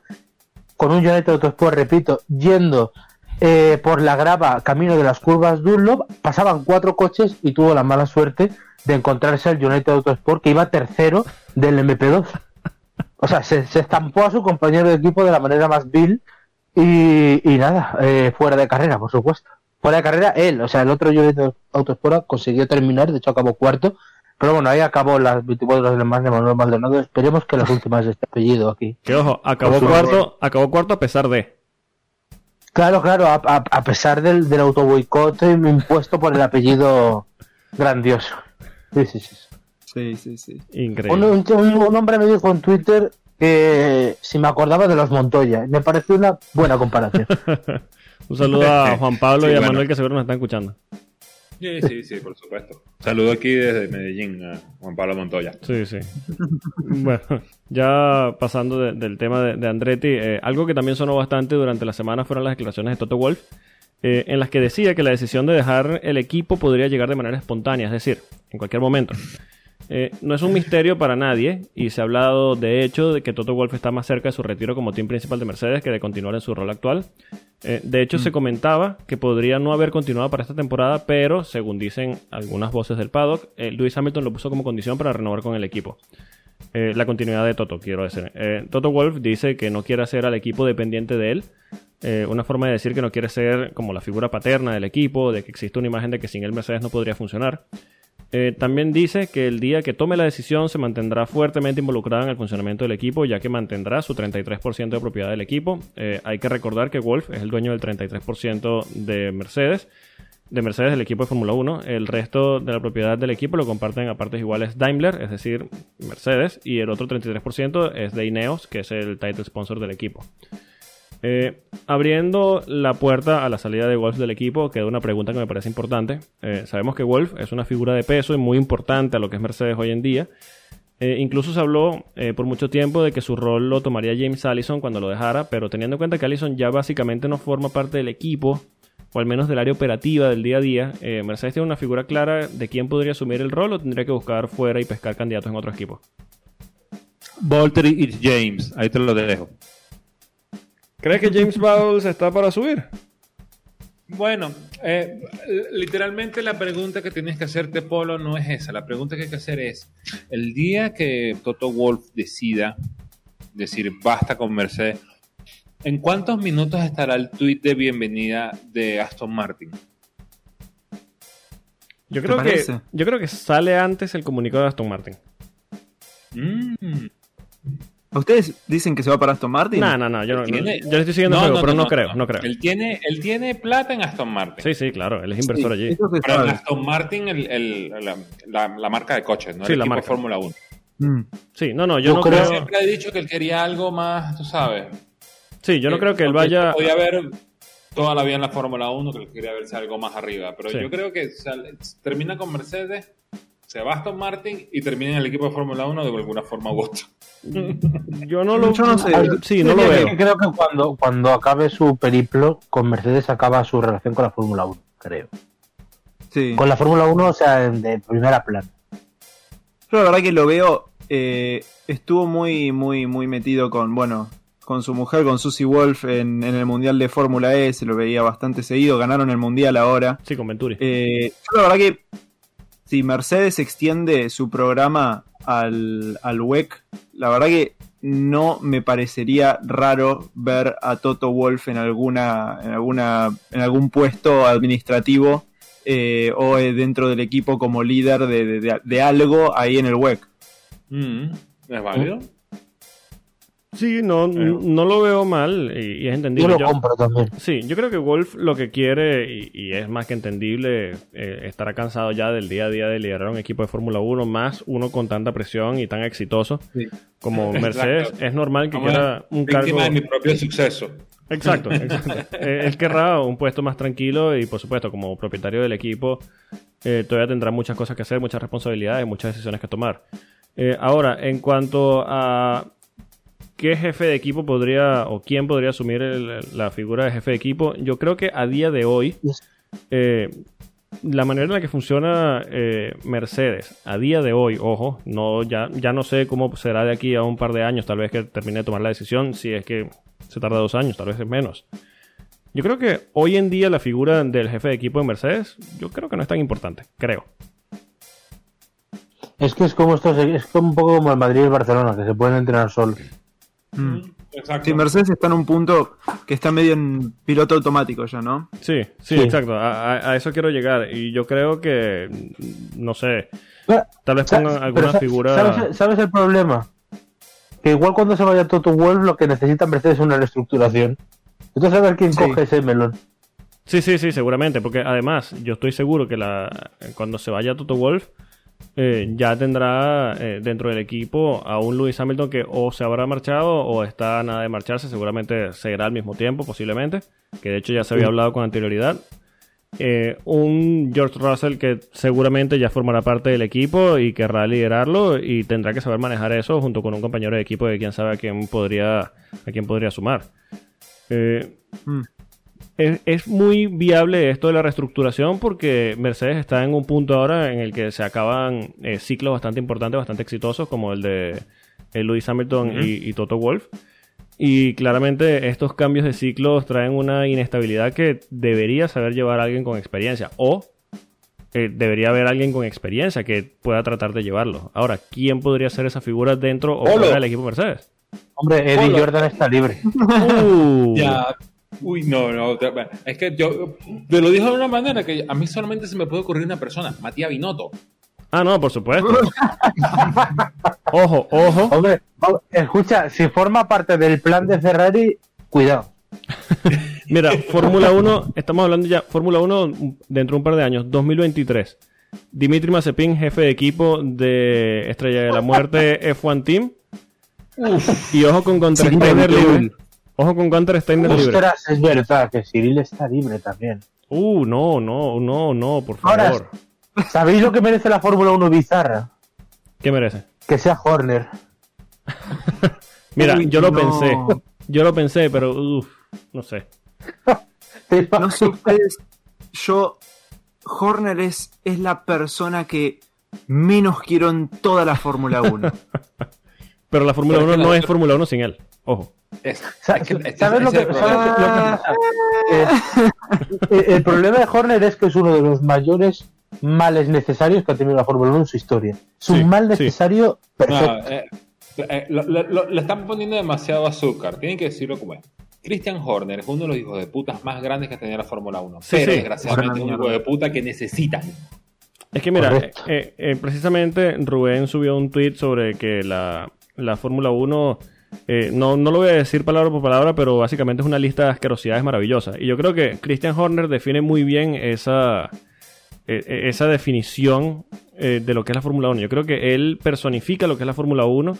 con un United Autosport, repito, yendo eh, por la grava camino de las curvas Dunlop, pasaban cuatro coches y tuvo la mala suerte de encontrarse al United Autosport que iba tercero del MP2. O sea, se, se estampó a su compañero de equipo de la manera más vil y, y nada, eh, fuera de carrera, por supuesto. Fuera de carrera, él, o sea, el otro United Autosport consiguió terminar, de hecho acabó cuarto, pero bueno, ahí acabó las 24 horas de más de Manuel Maldonado. Esperemos que las últimas de este apellido aquí. Que ojo, acabó cuarto, acabó cuarto a pesar de. Claro, claro, a, a- a pesar del, del autoboicot impuesto por el apellido grandioso. Sí, sí, sí. Sí, sí, sí. Un, Increíble. un- un- un hombre me dijo en Twitter que si me acordaba de los Montoya. Me pareció una buena comparación. Un saludo a Juan Pablo Sí, y a bueno. Manuel que seguro nos están escuchando. Sí, sí, sí, por supuesto. Saludo aquí desde Medellín a Juan Pablo Montoya. Sí, sí. bueno, ya pasando de- del tema de, de Andretti, eh, algo que también sonó bastante durante la semana fueron las declaraciones de Toto Wolf, eh, en las que decía que la decisión de dejar el equipo podría llegar de manera espontánea, es decir, en cualquier momento. Eh, no es un misterio para nadie y se ha hablado de hecho de que Toto Wolf está más cerca de su retiro como team principal de Mercedes que de continuar en su rol actual. Eh, de hecho, se comentaba que podría no haber continuado para esta temporada, pero según dicen algunas voces del paddock, eh, Lewis Hamilton lo puso como condición para renovar con el equipo. La continuidad de Toto, quiero decir. Toto Wolf dice que no quiere hacer al equipo dependiente de él. Eh, una forma de decir que no quiere ser como la figura paterna del equipo, de que existe una imagen de que sin él Mercedes no podría funcionar. Eh, también dice que el día que tome la decisión se mantendrá fuertemente involucrado en el funcionamiento del equipo, ya que mantendrá su 33% de propiedad del equipo. Eh, hay que recordar que Wolf es el dueño del 33% de Mercedes, de Mercedes del equipo de Fórmula 1. El resto de la propiedad del equipo lo comparten a partes iguales Daimler, es decir, Mercedes, y el otro 33% es de Ineos, que es el title sponsor del equipo. Eh, abriendo la puerta a la salida de Wolf del equipo, queda una pregunta que me parece importante. Eh, sabemos que Wolf es una figura de peso y muy importante a lo que es Mercedes hoy en día. Eh, incluso se habló eh, por mucho tiempo de que su rol lo tomaría James Allison cuando lo dejara, pero teniendo en cuenta que Allison ya básicamente no forma parte del equipo, o al menos del área operativa del día a día, Mercedes tiene una figura clara de quién podría asumir el rol o tendría que buscar fuera y pescar candidatos en otro equipo. Valtteri y James, ahí te lo dejo. ¿Crees que James Bowles está para subir? Bueno, eh, literalmente la pregunta que tienes que hacerte, Polo, no es esa. La pregunta que hay que hacer es, el día que Toto Wolf decida decir basta con Mercedes, ¿en cuántos minutos estará el tweet de bienvenida de Aston Martin? Yo ¿Te creo, que, yo creo que sale antes el comunicado de Aston Martin. Mm. ¿Ustedes dicen que se va para Aston Martin? No, no, no, yo no, no- Tiene- yo le estoy siguiendo el juego, pero no, creo, no creo. Él tiene, él tiene plata en Aston Martin. Sí, sí, claro, él es inversor allí. Eso se Pero en. Aston Martin, el- el- la, la- la marca de coches, no Sí, el la marca. de Fórmula 1. Mm. Sí, no, no, yo no creo-. Siempre he dicho que él quería algo más, tú sabes. Sí, yo no creo que él vaya. Podía haber toda la vida en la Fórmula 1, que él quería verse algo más arriba. Pero Sí. yo creo que sale- termina con Mercedes, se va a Aston Martin y termina en el equipo de Fórmula 1 de alguna forma u otra. Yo no lo. Yo no sé. Sí, no lo Yo veo. Creo que cuando, cuando acabe su periplo con Mercedes acaba su relación con la Fórmula 1, creo. Sí. Con la Fórmula 1, o sea, en- de primera plana. Yo la verdad que lo veo. eh, estuvo muy, muy, muy metido con, bueno, con su mujer, con Susie Wolf en, en el Mundial de Fórmula E. Se lo veía bastante seguido. Ganaron el Mundial ahora. Sí, con Venturi. Eh, yo la verdad que si Mercedes extiende su programa al, al WEC, la verdad que no me parecería raro ver a Toto Wolf en alguna, en alguna, en algún puesto administrativo eh, o eh, dentro del equipo como líder de, de- algo ahí en el WEC. Mm, ¿Es válido? Sí, no, no lo veo mal y, y es Yo entendible. lo Yo- compro también. Sí, yo creo que Wolf lo que quiere, y, y es más que entendible, eh, estará cansado ya del día a día de liderar un equipo de Fórmula 1, más uno con tanta presión y tan exitoso Sí. como Exacto. Mercedes. Es normal que Vamos quiera un cargo. de mi propio suceso. Exacto, exacto. Eh, él querrá un puesto más tranquilo y, por supuesto, como propietario del equipo, eh, todavía tendrá muchas cosas que hacer, muchas responsabilidades, muchas decisiones que tomar. Eh, ahora, en cuanto a qué jefe de equipo podría o quién podría asumir el- la figura de jefe de equipo, yo creo que a día de hoy eh, la manera en la que funciona eh, Mercedes a día de hoy, ojo, no, ya, ya no sé cómo será de aquí a un par de años, tal vez que termine de tomar la decisión, si es que se tarda dos años, tal vez es menos. Yo creo que hoy en día la figura del jefe de equipo de Mercedes, yo creo que no es tan importante, creo. Es que es como esto, es como un poco como el Madrid y el Barcelona, que se pueden entrenar solos. Mm. Exacto. Sí, Mercedes está en un punto que está medio en piloto automático ya, ¿no? Sí, sí, Sí. exacto. A, a- a eso quiero llegar. Y yo creo que, no sé, Pero, tal vez pongan alguna figura... ¿sabes, sabes el problema? Que igual cuando se vaya Toto Wolff lo que necesita Mercedes es una reestructuración. Entonces a ver quién Sí. coge ese melón. Sí, sí, sí, seguramente, porque además yo estoy seguro que la cuando se vaya Toto Wolf eh, ya tendrá eh, dentro del equipo a un Lewis Hamilton que o se habrá marchado o está nada de marcharse, seguramente seguirá al mismo tiempo posiblemente, que de hecho ya se había hablado con anterioridad. Eh, un George Russell que seguramente ya formará parte del equipo y querrá liderarlo y tendrá que saber manejar eso junto con un compañero de equipo de quién sabe a quién podría, a quién podría sumar. Eh, Mm. Es, es muy viable esto de la reestructuración porque Mercedes está en un punto ahora en el que se acaban eh, ciclos bastante importantes, bastante exitosos, como el de eh, Lewis Hamilton y, y Toto Wolff. Y claramente estos cambios de ciclos traen una inestabilidad que debería saber llevar a alguien con experiencia. O eh, debería haber alguien con experiencia que pueda tratar de llevarlo. Ahora, ¿quién podría ser esa figura dentro o fuera del equipo Mercedes? Hombre, Eddie Polo. Jordan está libre. Uh, Ya. Uy, no, no. Es que yo te lo dijo de una manera que a mí solamente se me puede ocurrir una persona, Matías Binotto. Ah, no, por supuesto. ojo, ojo. Hombre, oh, escucha, si forma parte del plan de Ferrari, cuidado. Mira, Fórmula 1, estamos hablando ya, Fórmula 1 dentro de un par de años, 2023. Dimitri Mazepin, jefe de equipo de Estrella de la Muerte F1 Team. Y ojo con Gunter Sí, Steiner Raúl. libre. Ojo con Gunter Steiner libre. Ostras, es verdad que Cyril está libre también. Uh, no, no, no, no, por Ahora, favor. ¿Sabéis lo que merece la Fórmula 1 bizarra? ¿Qué merece? Que sea Horner. Mira, Uy, yo lo no. pensé. Yo lo pensé, pero uff, no sé. No sé ustedes, yo, Horner es, es la persona que menos quiero en toda la Fórmula 1. Pero la Fórmula Pero es 1 que no la- es Fórmula 1 sin él. Ojo. Es- Sa- es que- es- ¿Sabes lo que, el problema. Eh, el problema de Horner es que es uno de los mayores males necesarios que ha tenido la Fórmula 1 en su historia. Es un Sí, mal sí. necesario perfecto. No, eh, eh, lo- lo- lo- le están poniendo demasiado azúcar. Tienen que decirlo como es. Christian Horner es uno de los hijos de putas más grandes que tenía la Fórmula 1. Sí, pero sí. desgraciadamente es un hijo de puta que necesitan. Es que mira, eh, eh, precisamente Rubén subió un tweet sobre que la, la Fórmula 1, eh, no, no lo voy a decir palabra por palabra, pero básicamente es una lista de asquerosidades maravillosa. Y yo creo que Christian Horner define muy bien esa, eh, eh, esa definición eh, de lo que es la Fórmula 1. Yo creo que él personifica lo que es la Fórmula 1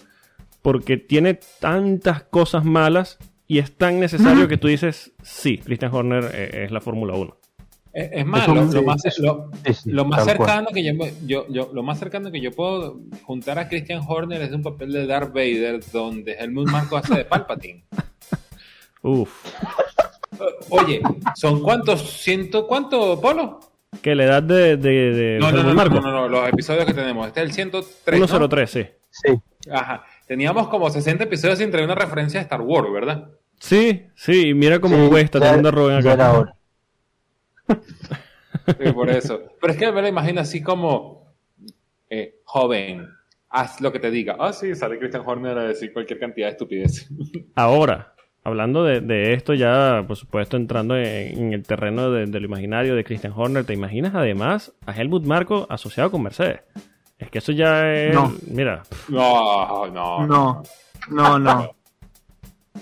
porque tiene tantas cosas malas y es tan necesario que tú dices, sí, Christian Horner eh, es la Fórmula 1. Es, es más, lo, lo más, lo, lo cercano que yo, me- yo, yo- lo más cercano que yo puedo juntar a Christian Horner es un papel de Darth Vader donde Helmut Marko hace de Palpatine. Uf. Eh, Oye, ¿son cuántos? ¿Ciento cuánto, Polo? Que la edad de, de, de No, no, no, no, Marko. no, no, los episodios que tenemos. Este es el 103. ¿no? 103, sí. Sí. Ajá. Teníamos como 60 episodios sin traer una referencia a Star Wars, ¿verdad? Sí, sí, y mira cómo Sí, cuesta ya- teniendo a Rubén ya era acá. Sí, por eso. Pero es que me lo imagino así como eh, joven, haz lo que te diga. Ah, sí, sale Christian Horner a decir cualquier cantidad de estupidez. Ahora, hablando de, de esto ya, por supuesto, entrando en, en el terreno de, de lo imaginario de Christian Horner, ¿te imaginas además a Helmut Marko asociado con Mercedes? Es que eso ya es... No. Mira, No, no. No, no, no. o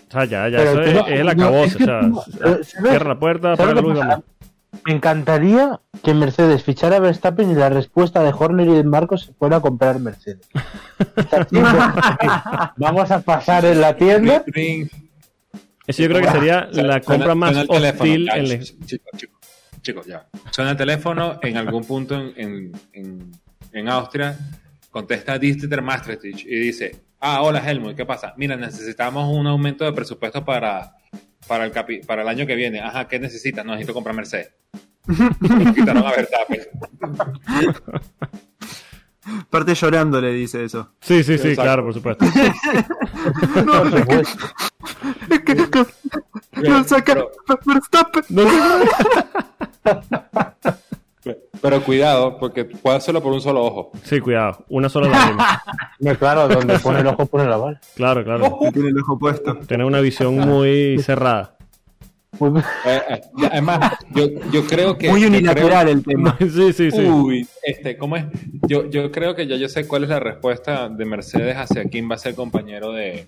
sea, ya, ya Pero eso es, el no, acabose. es que o sea, tú- eh, ¿sabes? cierra la puerta, ¿Sabes apaga la luz y vamos. Me encantaría que Mercedes fichara a Verstappen y la respuesta de Horner y de Marcos se fuera a comprar Mercedes. Vamos a pasar en la tienda. Eso yo creo que sería la compra más suena el teléfono. hostil en Chicos, ya. Suena el teléfono en algún punto en, en, en, en Austria. Contesta Dieter Maastricht y dice: Ah, hola Helmut, ¿qué pasa? Mira, necesitamos un aumento de presupuesto para, para, el, capi- para el año que viene. Ajá, ¿qué necesitas? No, necesito comprar Mercedes. Nos quitaron a Verstappen. Parte llorando le dice eso. Sí, sí, sí, Exacto. claro, por supuesto. Por supuesto. Es que no saca Pero- Verstappen. No, Pero cuidado, porque puede hacerlo por un solo ojo. sí, cuidado. Una sola lágrima. No, claro, donde pone el ojo pone la bala. Claro, claro. Tiene el ojo puesto. Tener una visión muy cerrada. Muy- Eh, eh, además, yo, yo creo que. Muy unilateral el tema. Sí, sí, sí. Uy, este, ¿cómo es? Yo, yo creo que ya yo sé cuál es la respuesta de Mercedes hacia quién va a ser compañero de,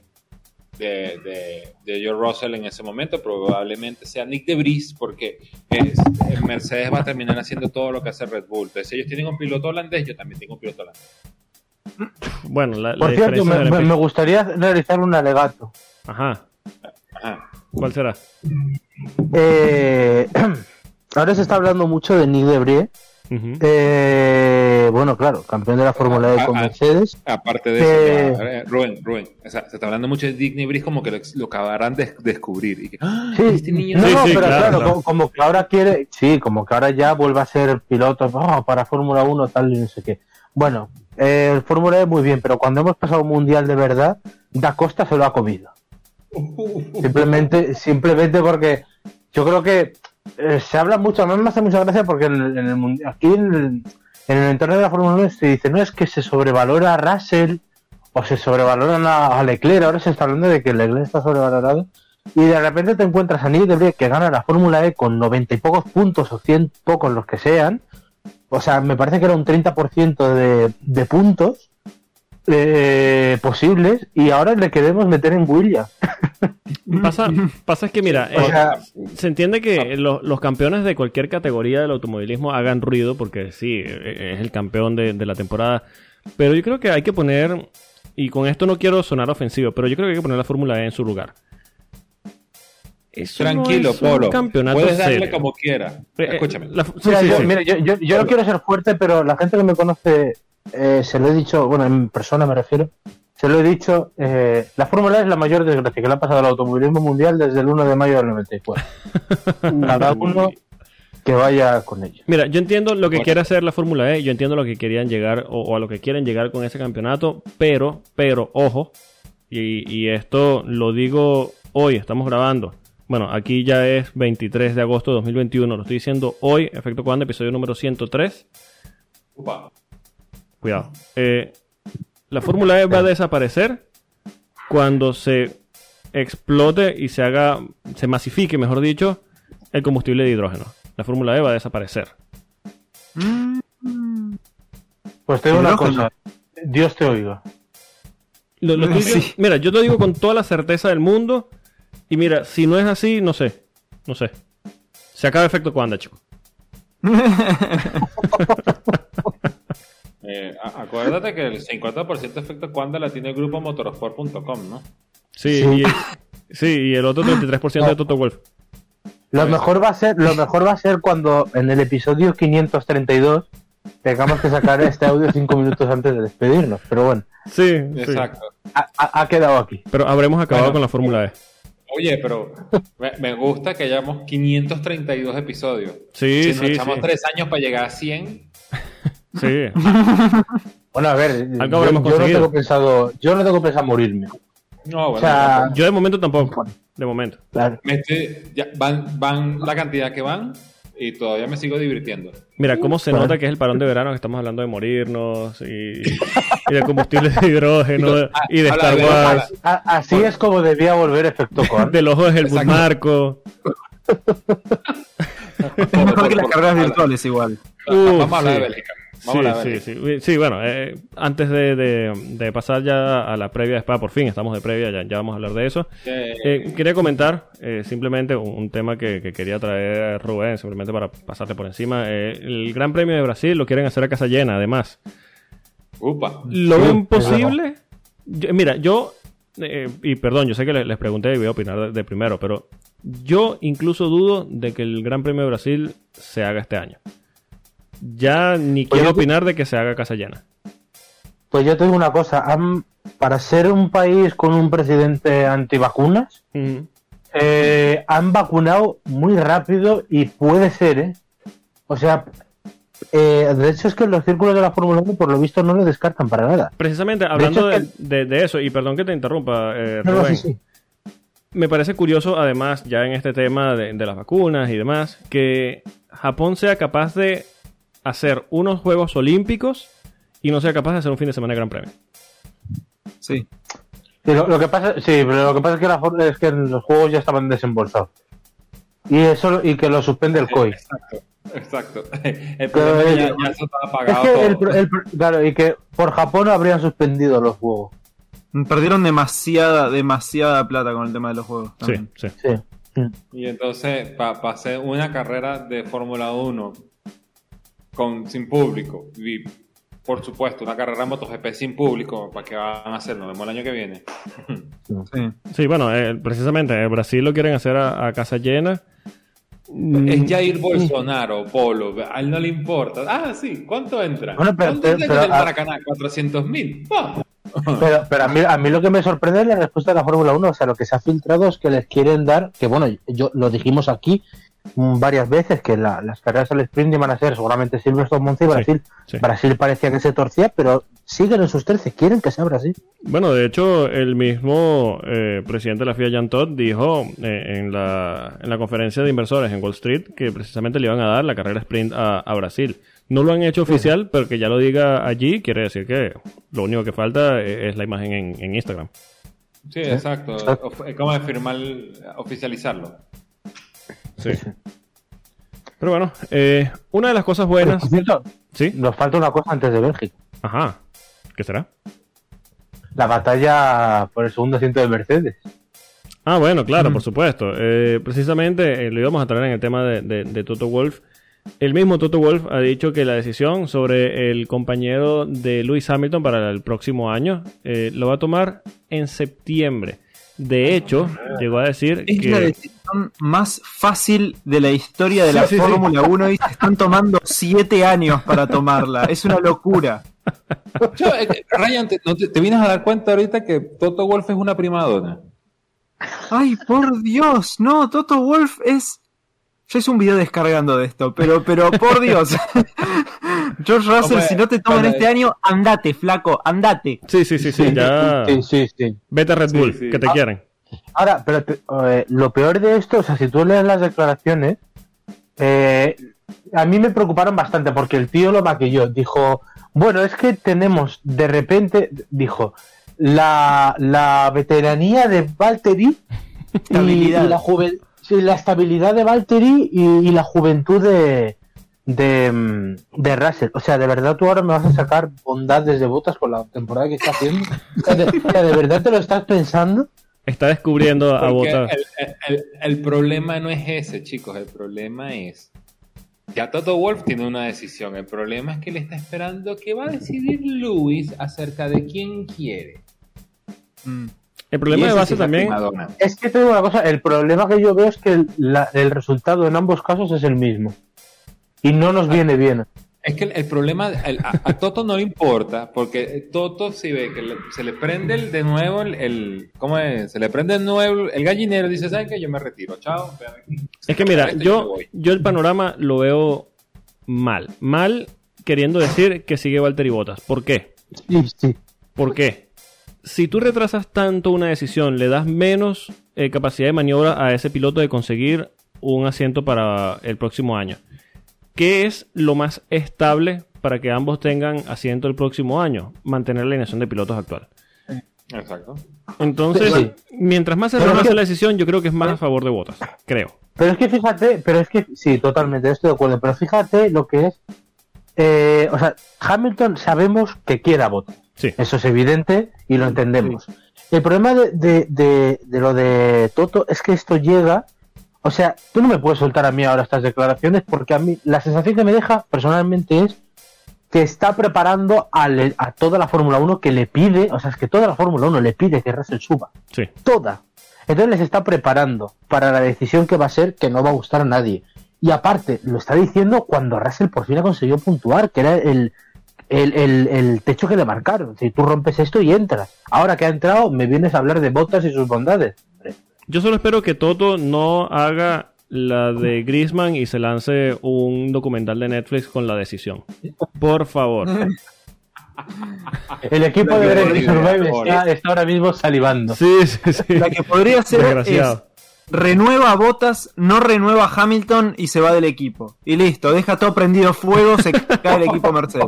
de, de, de George Russell en ese momento. Probablemente sea Nick de Vries, porque es, eh, Mercedes va a terminar haciendo todo lo que hace Red Bull. Entonces, ellos tienen un piloto holandés, yo también tengo un piloto holandés. Bueno, la, la Por cierto, me gustaría realizar un alegato. Ajá. Ajá. ¿Cuál será? Eh, ahora se está hablando mucho de Nick de Eh, bueno, claro, campeón de la Fórmula E con Ah, ah, Mercedes. Aparte de Eh. eso, ya, Rubén, Rubén, o sea, se está hablando mucho de Dick Nibris como que lo, lo acabarán de descubrir. Y que, ¡ah! Sí, este niño no, Sí, no, sí, pero claro, claro, claro. Como, como que ahora quiere, sí, como que ahora ya vuelve a ser piloto oh, para Fórmula 1, tal y no sé qué. Bueno, eh, el Fórmula E muy bien, pero cuando hemos pasado un mundial de verdad, Da Costa se lo ha comido. Simplemente, simplemente porque yo creo que eh, se habla mucho, a mí me hace mucha gracia porque en el, en aquí en el, en el entorno de la Fórmula 1 se dice, no es que se sobrevalora a Russell o se sobrevaloran a, Leclerc, ahora se está hablando de que Leclerc está sobrevalorado y de repente te encuentras a Nick de Vries que gana la Fórmula E con 90 y pocos puntos o 100 pocos los que sean, o sea, me parece que era un 30% de, de puntos eh, posibles y ahora le queremos meter en Williams. Pasa, pasa es que, mira, O eh, sea, se entiende que los, los campeones de cualquier categoría del automovilismo hagan ruido, porque sí, eh, es el campeón de, de la temporada. Pero yo creo que hay que poner, y con esto no quiero sonar ofensivo, pero yo creo que hay que poner la Fórmula E en su lugar. Eso no Tranquilo, es Polo. campeonato Puedes darle serio. como quieras. Eh, Escúchame. la- sí, Mira, sí, yo, sí. mira, yo, yo- yo no quiero ser fuerte, pero la gente que me conoce, eh, se lo he dicho, bueno, en persona me refiero, se lo he dicho, eh, la Fórmula E es la mayor desgracia que le ha pasado al automovilismo mundial desde el 1 de mayo del 94. Cada uno que vaya con ello. Mira, yo entiendo lo que Bueno. quiere hacer la Fórmula E, yo entiendo lo que querían llegar o, o a lo que quieren llegar con ese campeonato, pero, pero, ojo, y, y esto lo digo hoy, estamos grabando. Bueno, aquí ya es 23 de agosto de 2021, lo estoy diciendo hoy, efecto cuando, episodio número 103. Upa. Cuidado. Eh, la Fórmula E va a desaparecer cuando se explote y se haga, se masifique, mejor dicho, el combustible de hidrógeno. La Fórmula E va a desaparecer. Pues te digo una cosa, Dios te oiga. Lo- lo estoy Sí. diciendo- Mira, yo te digo con toda la certeza del mundo. Y mira, si no es así, no sé. No sé. Se acaba efecto Cuanda, chico. Eh, acuérdate que el 50% de efecto cuando la tiene el grupo motorsport.com, ¿no? Sí, Sí. Y, sí, y el otro 33% de Toto Wolf. Lo mejor va a ser, lo mejor va a ser cuando en el episodio 532 tengamos que sacar este audio cinco minutos antes de despedirnos. Pero bueno, Sí, sí. Exacto. ha, ha- ha quedado aquí. Pero habremos acabado Bueno. con la Fórmula E. Oye, pero me, me gusta que hayamos 532 episodios. Sí, si nos sí, echamos sí. tres años para llegar a 100, Sí. Bueno, a ver, yo, no tengo pensado, yo no tengo pensado morirme. no, bueno, O sea, Yo de momento tampoco. De momento. claro. me estoy- ya van, van la cantidad que van y todavía me sigo divirtiendo. Mira, cómo se Bueno. nota que es el parón de verano, que estamos hablando de morirnos y, y de combustible de hidrógeno y de Habla Star Wars, así es como debía volver efecto con. del ojo de Helmut. Marco. Es mejor que las carreras virtuales igual. Uh, Vamos a hablar sí. de Bélgica. Vamos Sí, a sí, sí. Sí, bueno, eh, antes de, de- de pasar ya a la previa de Spa, por fin estamos de previa, ya, ya vamos a hablar de eso. Eh, quería comentar eh, simplemente un, un tema que, que quería traer Rubén, simplemente para pasarte por encima. Eh, el Gran Premio de Brasil lo quieren hacer a casa llena, además. upa. ¿Lo Sí, ven es posible? Yo- mira, yo, eh, y perdón, yo sé que le- les, pregunté y voy a opinar de, de primero, pero yo incluso dudo de que el Gran Premio de Brasil se haga este año. Ya ni Pues quiero opinar de que se haga casa llena. Pues yo te digo una cosa, han- para ser un país con un presidente antivacunas, eh, han vacunado muy rápido y puede ser, ¿eh? O sea, eh, de hecho es que los círculos de la Fórmula 1 por lo visto no lo descartan para nada. Precisamente hablando de, eso, y perdón que te interrumpa, eh, No, no, Rubén, sí, sí. me parece curioso, además, ya en este tema de las vacunas y demás, que Japón sea capaz de hacer unos Juegos Olímpicos y no sea capaz de hacer un fin de semana de Gran Premio. Sí. Sí, lo, lo que pasa, sí, pero lo que pasa es que, la, for- es que los juegos ya estaban desembolsados. Y eso y que lo suspende el COI. Exacto, exacto. El problema es que ya, ya eso estaba Es pagado que todo. el, claro, y que por Japón habrían suspendido los juegos. Perdieron demasiada, demasiada plata con el tema de los juegos. Sí, también. sí. Sí. Y entonces, para hacer una carrera de Fórmula 1 con, sin público, y por supuesto, una carrera de MotoGP sin público, ¿para qué van a hacer? Nos vemos el año que viene. Sí. Sí, bueno, eh, precisamente, en Brasil lo quieren hacer a, a casa llena. Mm, Es Jair Bolsonaro, Polo, a él no le importa. Ah, sí, ¿cuánto entra? Bueno, pero- ¿Cuánto entra pero- en el Maracaná? 400 mil. Vamos. Pero, pero a, mí, a mí lo que me sorprende es la respuesta de la Fórmula 1. O sea, lo que se ha filtrado es que les quieren dar, que bueno, yo lo dijimos aquí varias veces, que la- las carreras al sprint iban a ser seguramente Silverstone, Monza y Brasil. sí. Brasil parecía que se torcía, pero siguen en sus 13, quieren que sea Brasil. Bueno, de hecho, el mismo eh, presidente de la FIA, Jan Todt, dijo eh, en, la, en la conferencia de inversores en Wall Street que precisamente le iban a dar la carrera sprint a, a Brasil. No lo han hecho oficial, pero que ya lo diga allí quiere decir que lo único que falta eh, es la imagen en, en Instagram. Sí, exacto. Of- Es como de firmar, oficializarlo. Sí. Pero bueno, eh, una de las cosas buenas... Por cierto, ¿Sí? nos falta una cosa antes de Bélgica. Ajá. ¿Qué será? La batalla por el segundo asiento de Mercedes. Ah, bueno, claro, por supuesto. Eh, precisamente eh, lo íbamos a traer en el tema de, de- de Toto Wolf. El mismo Toto Wolf ha dicho que la decisión sobre el compañero de Lewis Hamilton para el próximo año eh, lo va a tomar en septiembre. De hecho, llegó a decir Es la decisión más fácil de la historia de Sí, la sí, sí. Fórmula 1 y se están tomando siete años para tomarla. Es una locura. Yo, eh, Ryan, ¿te, no te, te vienes a dar cuenta ahorita que Toto Wolf es una primadona? Ay, por Dios, no, Toto Wolf es. Ya es un video descargando de esto, pero, pero por Dios. George Russell, Hombre, si no te toman este año, andate, flaco, andate. Sí, sí, sí, sí, ya... Sí, sí, sí. Vete a Red Bull, sí. que te Ah. quieren. Ahora, pero eh, lo peor de esto, o sea, si tú lees las declaraciones, eh, a mí me preocuparon bastante porque el tío lo maquilló. Dijo, bueno, es que tenemos, de repente, dijo, la, la veteranía de Valtteri y, la, sí, la estabilidad de Valtteri y, y la juventud de, de, de Russell. O sea, de verdad tú ahora me vas a sacar bondades de botas con la temporada que está haciendo. O sea, de, o sea, ¿de verdad te lo estás pensando? Está descubriendo a Bottas. el, el- el- el problema no es ese, chicos. El problema es. Ya Toto Wolf tiene una decisión. El problema es que le está esperando que va a decidir Lewis acerca de quién quiere. Mm. El problema de base sí también... Es que te digo una cosa, el problema que yo veo es que el, la- el resultado en ambos casos es el mismo. Y no nos viene bien. Es que el, el problema, el- a, a Toto no le importa, porque Toto si ve que le- se le prende el- de nuevo el, el- ¿cómo es? Se le prende de nuevo el gallinero, dice, ¿saben qué? Yo me retiro, chao. Es que mira, Esto yo, yo el panorama lo veo mal. Mal queriendo decir que sigue Valtteri Bottas. ¿Por qué? Sí, sí. ¿Por qué? Si tú retrasas tanto una decisión, le das menos eh, capacidad de maniobra a ese piloto de conseguir un asiento para el próximo año. ¿Qué es lo más estable para que ambos tengan asiento el próximo año? Mantener la alineación de pilotos actual. Exacto. Entonces, Sí. mientras más se Pero es que- la decisión, yo creo que es más a favor de Bottas. Creo. Pero es que fíjate, pero es que sí, totalmente, estoy de acuerdo. Pero fíjate lo que es. eh, o sea, Hamilton sabemos que quiere a Bottas. Sí. Eso es evidente y lo entendemos. El problema de, de- de- de lo de Toto es que esto llega. O sea, tú no me puedes soltar a mí ahora estas declaraciones porque a mí la sensación que me deja personalmente es que está preparando al- a toda la Fórmula 1 que le pide, o sea, es que toda la Fórmula 1 le pide que Russell suba Sí. toda. Entonces les está preparando para la decisión que va a ser que no va a gustar a nadie. Y aparte, lo está diciendo cuando Russell por fin ha conseguido puntuar, que era el, el, el- el techo que le marcaron. Si tú rompes esto y entras. Ahora que ha entrado, me vienes a hablar de botas y sus bondades. Yo solo espero que Toto no haga la de Griezmann y se lance un documental de Netflix con la decisión. Por favor. El equipo La de podría- Survive está, está ahora mismo salivando. Sí, sí, sí. La que podría ser es renueva a Bottas, no renueva Hamilton y se va del equipo. Y listo, deja todo prendido fuego, se cae el equipo Mercedes.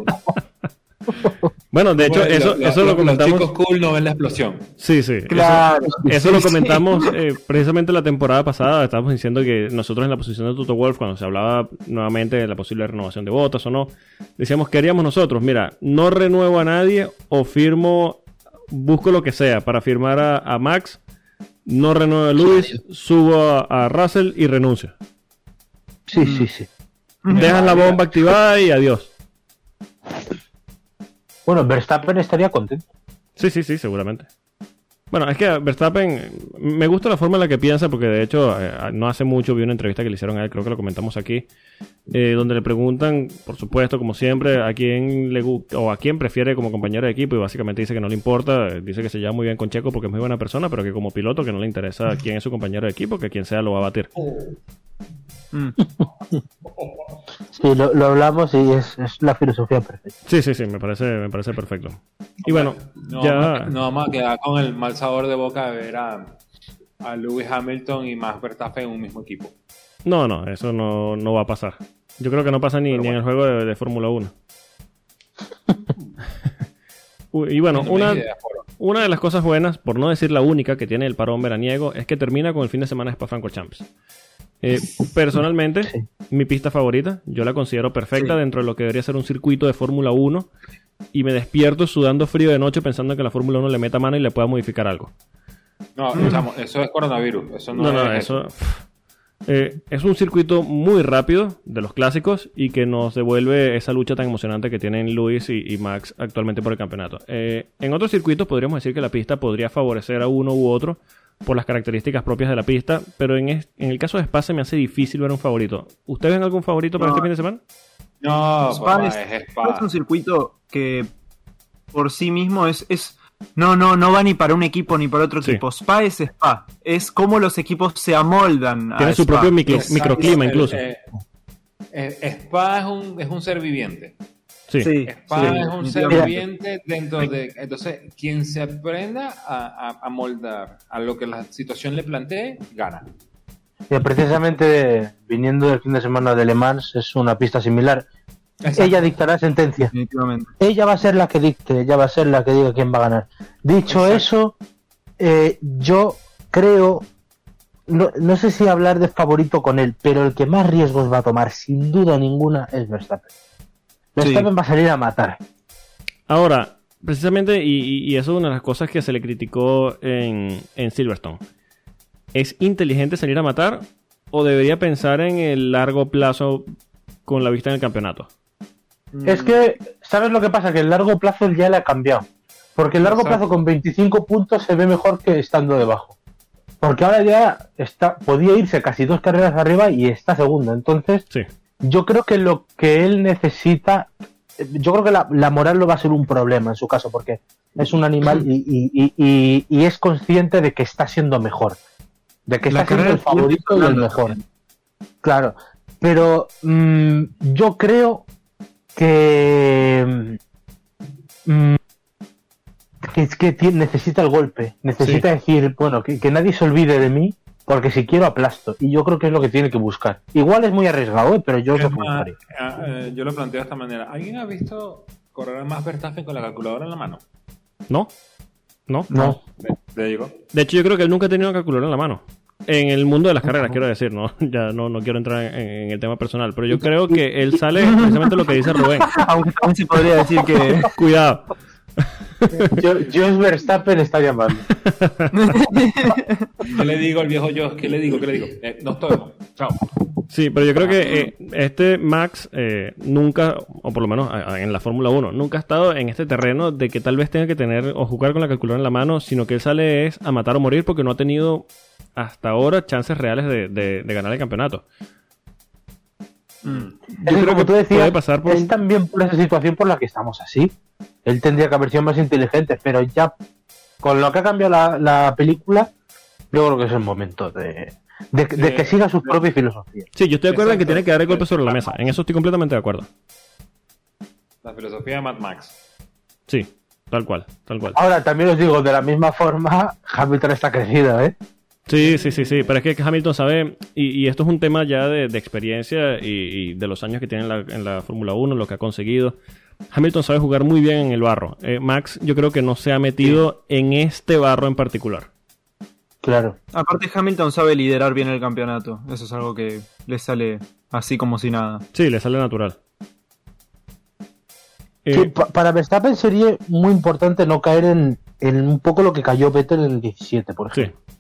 Bueno, de hecho, Bueno, eso, lo- eso lo Los comentamos. chicos cool no ven la explosión. Sí, sí. eso- Claro. Eso lo Sí, comentamos eh, precisamente la temporada pasada. Estábamos diciendo que nosotros en la posición de Toto Wolf, cuando se hablaba nuevamente de la posible renovación de botas o no, decíamos, ¿qué haríamos nosotros? Mira, no renuevo a nadie o firmo, busco lo que sea para firmar a, a Max, no renuevo a Luis, subo a, a Russell y renuncio. Sí, sí, sí. Dejas la bomba activada y adiós. Bueno, Verstappen estaría contento. Sí, sí, sí, seguramente. Bueno, es que Verstappen, me gusta la forma en la que piensa, porque de hecho, eh, no hace mucho vi una entrevista que le hicieron a él, creo que lo comentamos aquí, eh, donde le preguntan, por supuesto, como siempre, a quién le gu- o a quién prefiere como compañero de equipo, y básicamente dice que no le importa, eh, dice que se lleva muy bien con Checo porque es muy buena persona, pero que como piloto que no le interesa quién es su compañero de equipo, que quien sea lo va a batir. Mm. Sí, lo, lo hablamos y es, es la filosofía perfecta. Sí, sí, sí, me parece, me parece perfecto. Y bueno, no, ya... vamos a- no vamos a quedar con el mal sabor de boca de ver a, a Lewis Hamilton y Max Verstappen en un mismo equipo. No, no, eso no, no va a pasar. Yo creo que no pasa ni, Pero ni en el bueno. juego de, de Fórmula 1. Uy, y bueno, No una, idea, una de las cosas buenas, por no decir la única que tiene el parón veraniego, es que termina con el fin de semana de Spa-Francorchamps. Eh, personalmente, Sí. mi pista favorita, yo la considero perfecta Sí. dentro de lo que debería ser un circuito de Fórmula 1 y me despierto sudando frío de noche pensando que la Fórmula 1 le meta mano y le pueda modificar algo. No, chamo, eso es coronavirus. Eso no, No, no, es eso. Eh, es un circuito muy rápido de los clásicos y que nos devuelve esa lucha tan emocionante que tienen Luis y, y Max actualmente por el campeonato. Eh, en otros circuitos podríamos decir que la pista podría favorecer a uno u otro por las características propias de la pista, pero en, es- en el caso de Spa se me hace difícil ver un favorito. ¿Ustedes ven algún favorito para No. este fin de semana? No, Spa papá, es- es Spa es un circuito que por sí mismo es, es no, no, no va ni para un equipo ni para otro Sí. equipo. Spa es Spa. Es como los equipos se amoldan. a Tiene su Spa. propio micro- microclima incluso. eh, eh, Spa es un, es un ser viviente. Sí. Sí, Spa sí, es un ser viviente dentro de. Entonces, quien se aprenda a, a, a moldar a lo que la situación le plantee, gana. Y precisamente viniendo del fin de semana de Le Mans es una pista similar. Exacto. Ella dictará sentencia. Definitivamente. Ella va a ser la que dicte, ella va a ser la que diga quién va a ganar. Dicho Exacto. eso, eh, yo creo, no, no sé si hablar de favorito con él, pero el que más riesgos va a tomar, sin duda ninguna, es Verstappen. Verstappen va a salir a matar. Ahora, precisamente, y, y- y eso es una de las cosas que se le criticó en, en Silverstone. ¿Es inteligente salir a matar o debería pensar en el largo plazo con la vista en el campeonato? Es que, ¿sabes lo que pasa? Que el largo plazo ya le ha cambiado. Porque el largo Exacto. plazo con 25 puntos se ve mejor que estando debajo. Porque ahora ya está, podía irse casi dos carreras arriba y está segundo. Entonces, Sí. Yo creo que lo que él necesita, yo creo que la, la moral no va a ser un problema en su caso, porque es un animal y, y- y- y- y es consciente de que está siendo mejor, de que La está siendo el favorito y el mejor. Claro, pero mm, yo creo que mm, que es que necesita el golpe, necesita decir, bueno, que, que nadie se olvide de mí, porque si quiero aplasto. Y yo creo que es lo que tiene que buscar. Igual es muy arriesgado, ¿eh? pero yo es lo más, ah, eh, yo lo planteo de esta manera. ¿Alguien ha visto correr a más Verstappen con la calculadora en la mano? ¿No? ¿No? No. Le, le digo. De hecho, yo creo que él nunca ha tenido una calculadora en la mano. En el mundo de las carreras, quiero decir, ¿no? Ya no, no quiero entrar en, en el tema personal, pero yo creo que él sale precisamente lo que dice Rubén. Aunque también se podría decir que. Cuidado. Jos Verstappen está llamando. ¿Qué le digo al viejo yo? ¿Qué le digo? ¿Qué le digo? Eh, nos tomo. Chao. Sí, pero yo creo que eh, este Max eh, nunca, o por lo menos en la Fórmula 1, nunca ha estado en este terreno de que tal vez tenga que tener o jugar con la calculadora en la mano, sino que él sale es a matar o morir porque no ha tenido hasta ahora chances reales de, de- de ganar el campeonato. Mm. Es Yo creo como que tú decías, puede pasar por es también por esa situación por la que estamos así. Él tendría que haber sido más inteligente, pero ya con lo que ha cambiado la, la película, yo creo que es el momento de, de, de Sí. que siga su propia filosofía. Sí, yo estoy de acuerdo en que tiene que dar el golpe sobre la mesa. En eso estoy completamente de acuerdo. La filosofía de Mad Max. Sí, tal cual, tal cual. Ahora, también os digo, de la misma forma, Hamilton está crecido, ¿eh? Sí, sí, sí, sí. Pero es que Hamilton sabe, y, y esto es un tema ya de, de experiencia y, y de los años que tiene en la, en la Fórmula 1, lo que ha conseguido. Hamilton sabe jugar muy bien en el barro. Eh, Max, yo creo que no se ha metido en este barro en particular. Claro. Aparte, Hamilton sabe liderar bien el campeonato. Eso es algo que le sale así como si nada. Sí, le sale natural. Eh, Sí, pa- para Verstappen sería muy importante no caer en, en un poco lo que cayó Vettel en el 17, por ejemplo. sí.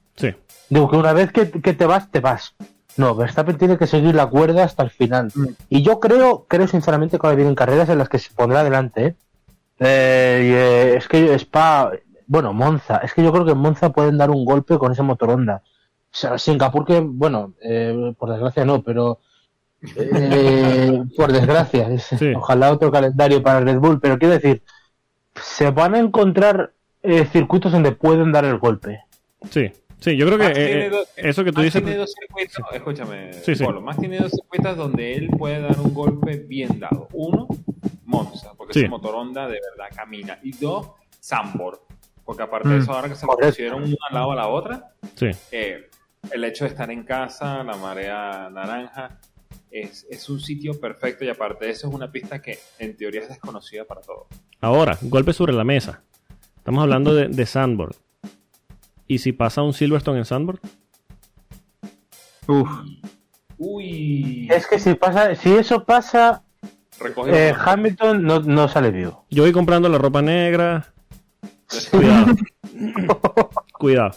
Digo que una vez que, que te vas, te vas. No, Verstappen tiene que seguir la cuerda hasta el final. Mm. Y yo creo, creo sinceramente que ahora vienen carreras en las que se pondrá adelante, ¿eh? Eh, y, eh, es que Spa, bueno, Monza, es que yo creo que en Monza pueden dar un golpe con ese motor Honda. O sea, Singapur que, bueno, eh, por desgracia no, pero eh, por desgracia, es- Sí. ojalá otro calendario para Red Bull, pero quiero decir, se van a encontrar eh, circuitos donde pueden dar el golpe. Sí, sí, yo creo que Max eh, tiene eh, dos- eso que tú Max dices. tiene dos circuitos, escúchame, Sí, sí. Polo, Max tiene dos circuitos donde él puede dar un golpe bien dado. Uno, Monza, porque Sí. ese motor Honda de verdad camina. Y dos, Sambor, porque aparte Mm. de eso, ahora que se pusieron una al lado a la otra, Sí, eh, el hecho de estar en casa, la marea naranja, es, es un sitio perfecto y aparte de eso es una pista que en teoría es desconocida para todos. Ahora, golpe sobre la mesa. Estamos hablando de, de Sandboard. ¿Y si pasa un Silverstone en Sandboard? Uf. Uy, Es que si pasa, si eso pasa, eh, Hamilton no, no sale vivo. Yo voy comprando la ropa negra. Cuidado. Cuidado.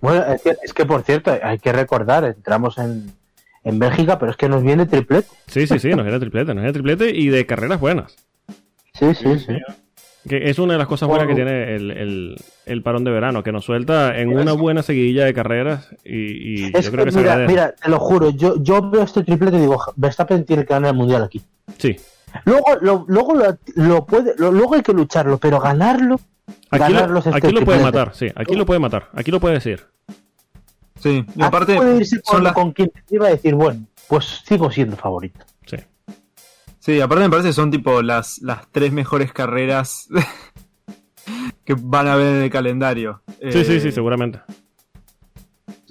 Bueno, es que, es que, por cierto, hay que recordar, entramos en, en Bélgica, pero es que nos viene triplete. Sí, sí, sí, nos viene triplete, nos viene triplete y de carreras buenas. Sí, sí, sí. Que es una de las cosas buenas que tiene el, el- el parón de verano, que nos suelta en una buena seguidilla de carreras y, y Es yo creo que, que se mira, agradece. mira, te lo juro, yo, yo veo este triplete y digo, Verstappen tiene que ganar el mundial aquí. Sí. Luego, lo, luego lo, lo puede, lo- luego hay que lucharlo, pero ganarlo, Aquí ganarlos lo, este aquí lo puede matar, sí, aquí lo puede matar, aquí lo puede decir. Sí, y aparte puede irse con, las con quien iba a decir, bueno, pues sigo siendo favorito. Sí. Aparte me parece que son tipo las, las tres mejores carreras que van a ver en el calendario. Sí, Eh, sí, sí, seguramente.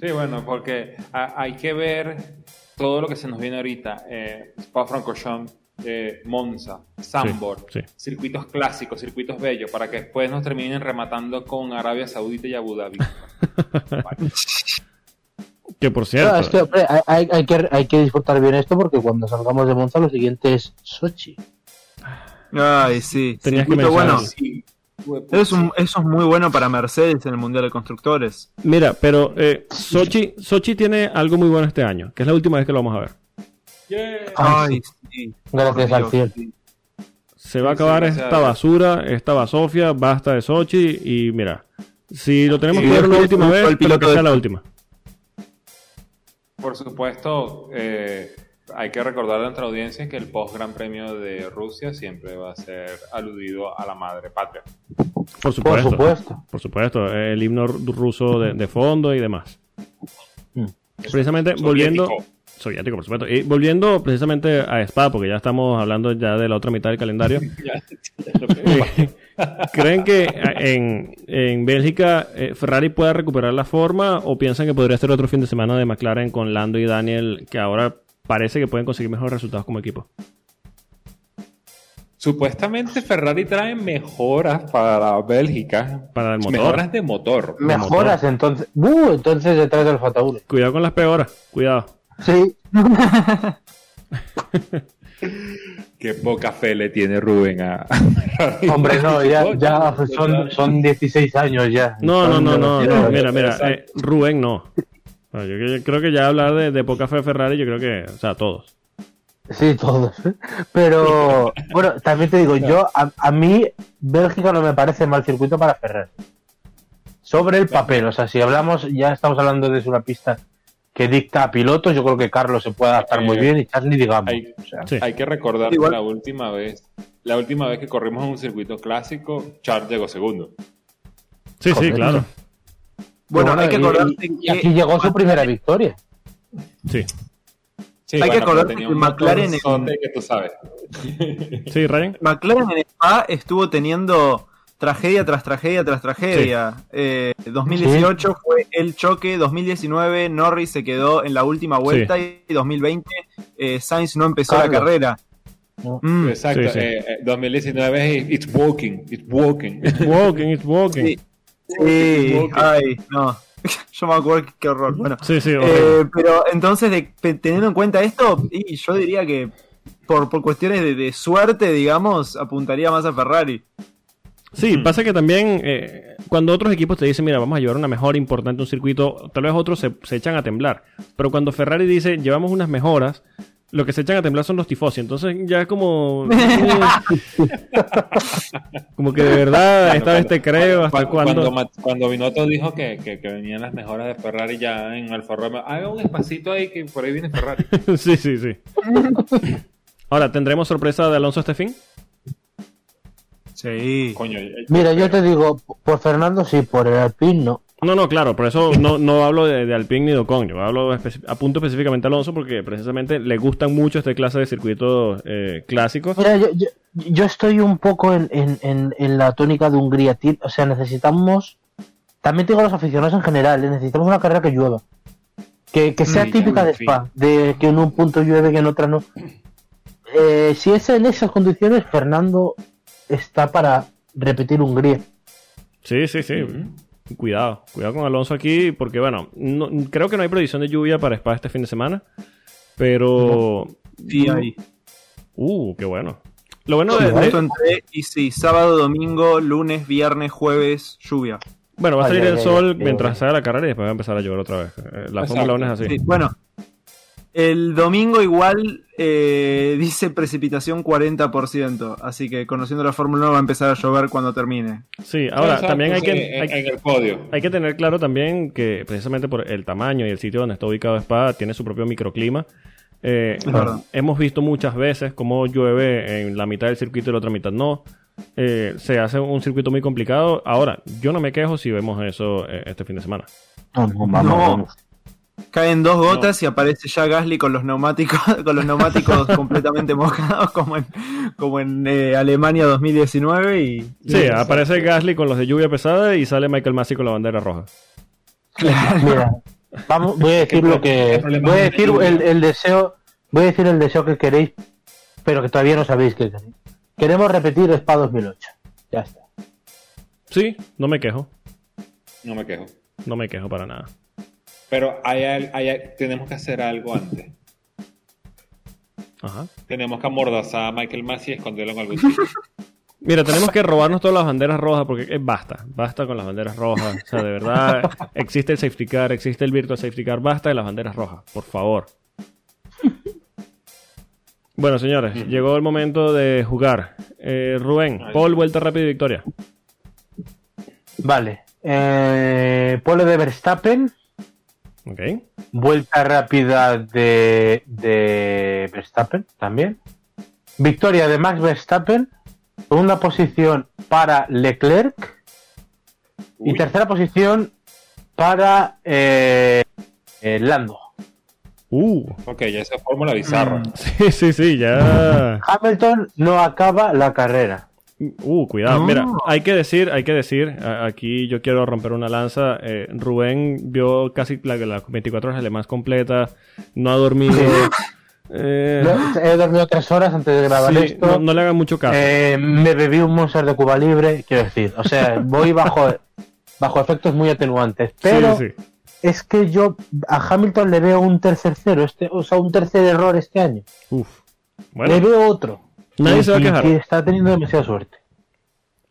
Sí, bueno, porque ha- hay que ver todo lo que se nos viene ahorita. Eh, Spa-Francorchamps, eh, Monza, Sambor, sí. Circuitos clásicos, circuitos bellos, para que después nos terminen rematando con Arabia Saudita y Abu Dhabi. Vale. Que por cierto, es que, hombre, hay, que, hay que disfrutar bien esto porque cuando salgamos de Monza lo siguiente es Sochi. Ay, sí. Tenías que bueno. Sí, es, un- eso es muy bueno para Mercedes en el Mundial de Constructores. mira, pero eh, Sochi, Sochi tiene algo muy bueno este año, que es la última vez que lo vamos a ver. Yeah. Ay, Ay, sí. Gracias al cielo. Se va a acabar esta basura, esta basofia, basta de Sochi y mira, si lo tenemos que ver una es última vez, pero piloto que de sea la última. Por supuesto, eh, hay que recordar a nuestra audiencia que el post Gran Premio de Rusia siempre va a ser aludido a la madre patria. Por Por supuesto. Por supuesto, el himno ruso de, de fondo y demás. Mm. Precisamente volviendo. Soviético. Soviético, por supuesto. Y volviendo precisamente a Spa, porque ya estamos hablando ya de la otra mitad del calendario. Ya- ya ¿Creen que en, en Bélgica eh, Ferrari pueda recuperar la forma o piensan que podría ser otro fin de semana de McLaren con Lando y Daniel que ahora parece que pueden conseguir mejores resultados como equipo? Supuestamente Ferrari trae mejoras para Bélgica. Para el motor. Mejoras de motor. Mejoras entonces. ¡Uh! Entonces detrás del Fataule. Cuidado con las peoras, cuidado. Sí. Qué poca fe le tiene Rubén a. Hombre, no, ya, ya son, son 16 años ya. No, no, no, no, no, mira, mira, eh, Rubén no. Yo, yo creo que ya hablar de, de poca fe Ferrari, yo creo que, o sea, todos. Sí, todos. Pero, bueno, también te digo, yo, a, a mí, Bélgica no me parece mal circuito para Ferrari. Sobre el papel, o sea, si hablamos, ya estamos hablando de una pista que dicta a pilotos, yo creo que Carlos se puede adaptar muy Eh, bien y Charlie, digamos. hay- o sea, Sí. Hay que recordar que la última vez, la última vez que corrimos en un circuito clásico, Charles llegó segundo. Sí, sí, claro. Bueno, hay que acordarse y, que- aquí llegó su primera victoria. Sí. Sí, Hay que acordar que un McLaren en- que tú sabes. Sí, Ryan. McLaren en Spa estuvo teniendo tragedia tras tragedia tras tragedia. Eh, 2018 fue el choque, 2019 Norris se quedó en la última vuelta y 2020 eh, Sainz no empezó Carlos. la carrera. ¿no? Mm, Exacto. Sí, sí. eh, eh, 2019 es It's Walking. It's Walking. Walking, it's walking. sí, sí, ay, no. Yo me acuerdo qué horror. Bueno, Sí, sí. Eh, pero entonces, de- teniendo en cuenta esto, y yo diría que por, por cuestiones de, de suerte, digamos, apuntaría más a Ferrari. Sí, pasa que también eh, cuando otros equipos te dicen, mira, vamos a llevar una mejora importante a un circuito, tal vez otros se, se echan a temblar. Pero cuando Ferrari dice, llevamos unas mejoras, lo que se echan a temblar son los tifosi. Entonces ya es como... como que de verdad, esta vez te creo, ¿hasta cuando, cuando, Ma- cuando Binotto dijo que, que, que venían las mejoras de Ferrari ya en Alfa Romeo, haga un espacito ahí que por ahí viene Ferrari. sí, sí, sí. Ahora, ¿tendremos sorpresa de Alonso este fin? Sí. Coño, Mira, yo te digo, por Fernando sí, por el Alpine no. No, no, claro, por eso no, no hablo de, de Alpine ni de Ocon, yo hablo apunto específicamente a Alonso porque precisamente le gustan mucho esta clase de circuitos eh, clásicos. Mira, yo, yo, yo estoy un poco en, en, en, en la tónica de Hungría. O sea, necesitamos. También tengo a los aficionados en general. eh, Necesitamos una carrera que llueva. Que, que sea Mm, típica de fin. Spa. De que en un punto llueve, que en otra no. Eh, si es en esas condiciones, Fernando está para repetir Hungría. Sí, sí, sí. Cuidado, cuidado con Alonso aquí porque bueno, no- creo que no hay predicción de lluvia para Spa este fin de semana, pero... Sí, ahí. Uh, qué bueno. Lo bueno de, y sí, sábado, domingo, lunes, viernes, jueves, lluvia. bueno, va a salir ay, el ay, sol ay, mientras haga la carrera y después va a empezar a llover otra vez. Eh, La. Fórmula 1 es así. Sí, bueno, el domingo igual eh, dice precipitación 40%, así que conociendo la Fórmula 1 va a empezar a llover cuando termine. Sí, ahora Exacto, también hay que... Hay- en el podio. Hay que tener claro también que precisamente por el tamaño y el sitio donde está ubicado Spa tiene su propio microclima. Eh, hemos visto muchas veces cómo llueve en la mitad del circuito y la otra mitad no. Eh, se hace un circuito muy complicado. Ahora, yo no me quejo si vemos eso eh, este fin de semana. No, no, vamos, No. Caen dos gotas y aparece ya Gasly con los neumáticos, con los neumáticos completamente mojados como en, como en eh, Alemania 2019 y Sí, aparece Gasly con los de lluvia pesada y sale Michael Massey con la bandera roja. Mira, vamos, voy a decir ¿Qué lo que voy a decir el, el deseo, voy a decir el deseo que queréis, pero que todavía no sabéis que queréis. Queremos repetir Spa 2008. Ya está. Sí, no me quejo. No me quejo. No me quejo para nada. Pero hay, hay tenemos que hacer algo antes. Ajá. Tenemos que amordazar a Michael Massey y esconderlo en algún sitio. Mira, tenemos que robarnos todas las banderas rojas porque eh, basta, basta con las banderas rojas. O sea, de verdad, existe el safety car, existe el virtual safety car, basta de las banderas rojas, por favor. Bueno, señores, llegó el momento de jugar. Eh, Rubén, Paul, vuelta rápida y victoria. Vale. Eh, pole de Verstappen, Vuelta rápida de, de Verstappen también. Victoria de Max Verstappen, segunda posición para Leclerc y tercera posición para eh, eh, Lando. Uh, Ok, ya esa fórmula bizarra. sí, sí, sí, ya. Hamilton no acaba la carrera. Uh, cuidado. No. Mira, hay que decir, hay que decir, aquí yo quiero romper una lanza. eh, Rubén vio casi la- las 24 horas Mans completa, no ha dormido. eh, He dormido tres horas antes de grabar sí, esto. no, no le hagan mucho caso. Eh, me bebí un Monster de Cuba Libre, quiero decir. O sea, voy bajo, bajo efectos muy atenuantes. Pero Sí, sí. es que yo a Hamilton le veo un tercer cero, este, o sea, un tercer error este año. Uf. Le veo otro. Nadie Y- se va a quejar. está teniendo demasiada suerte.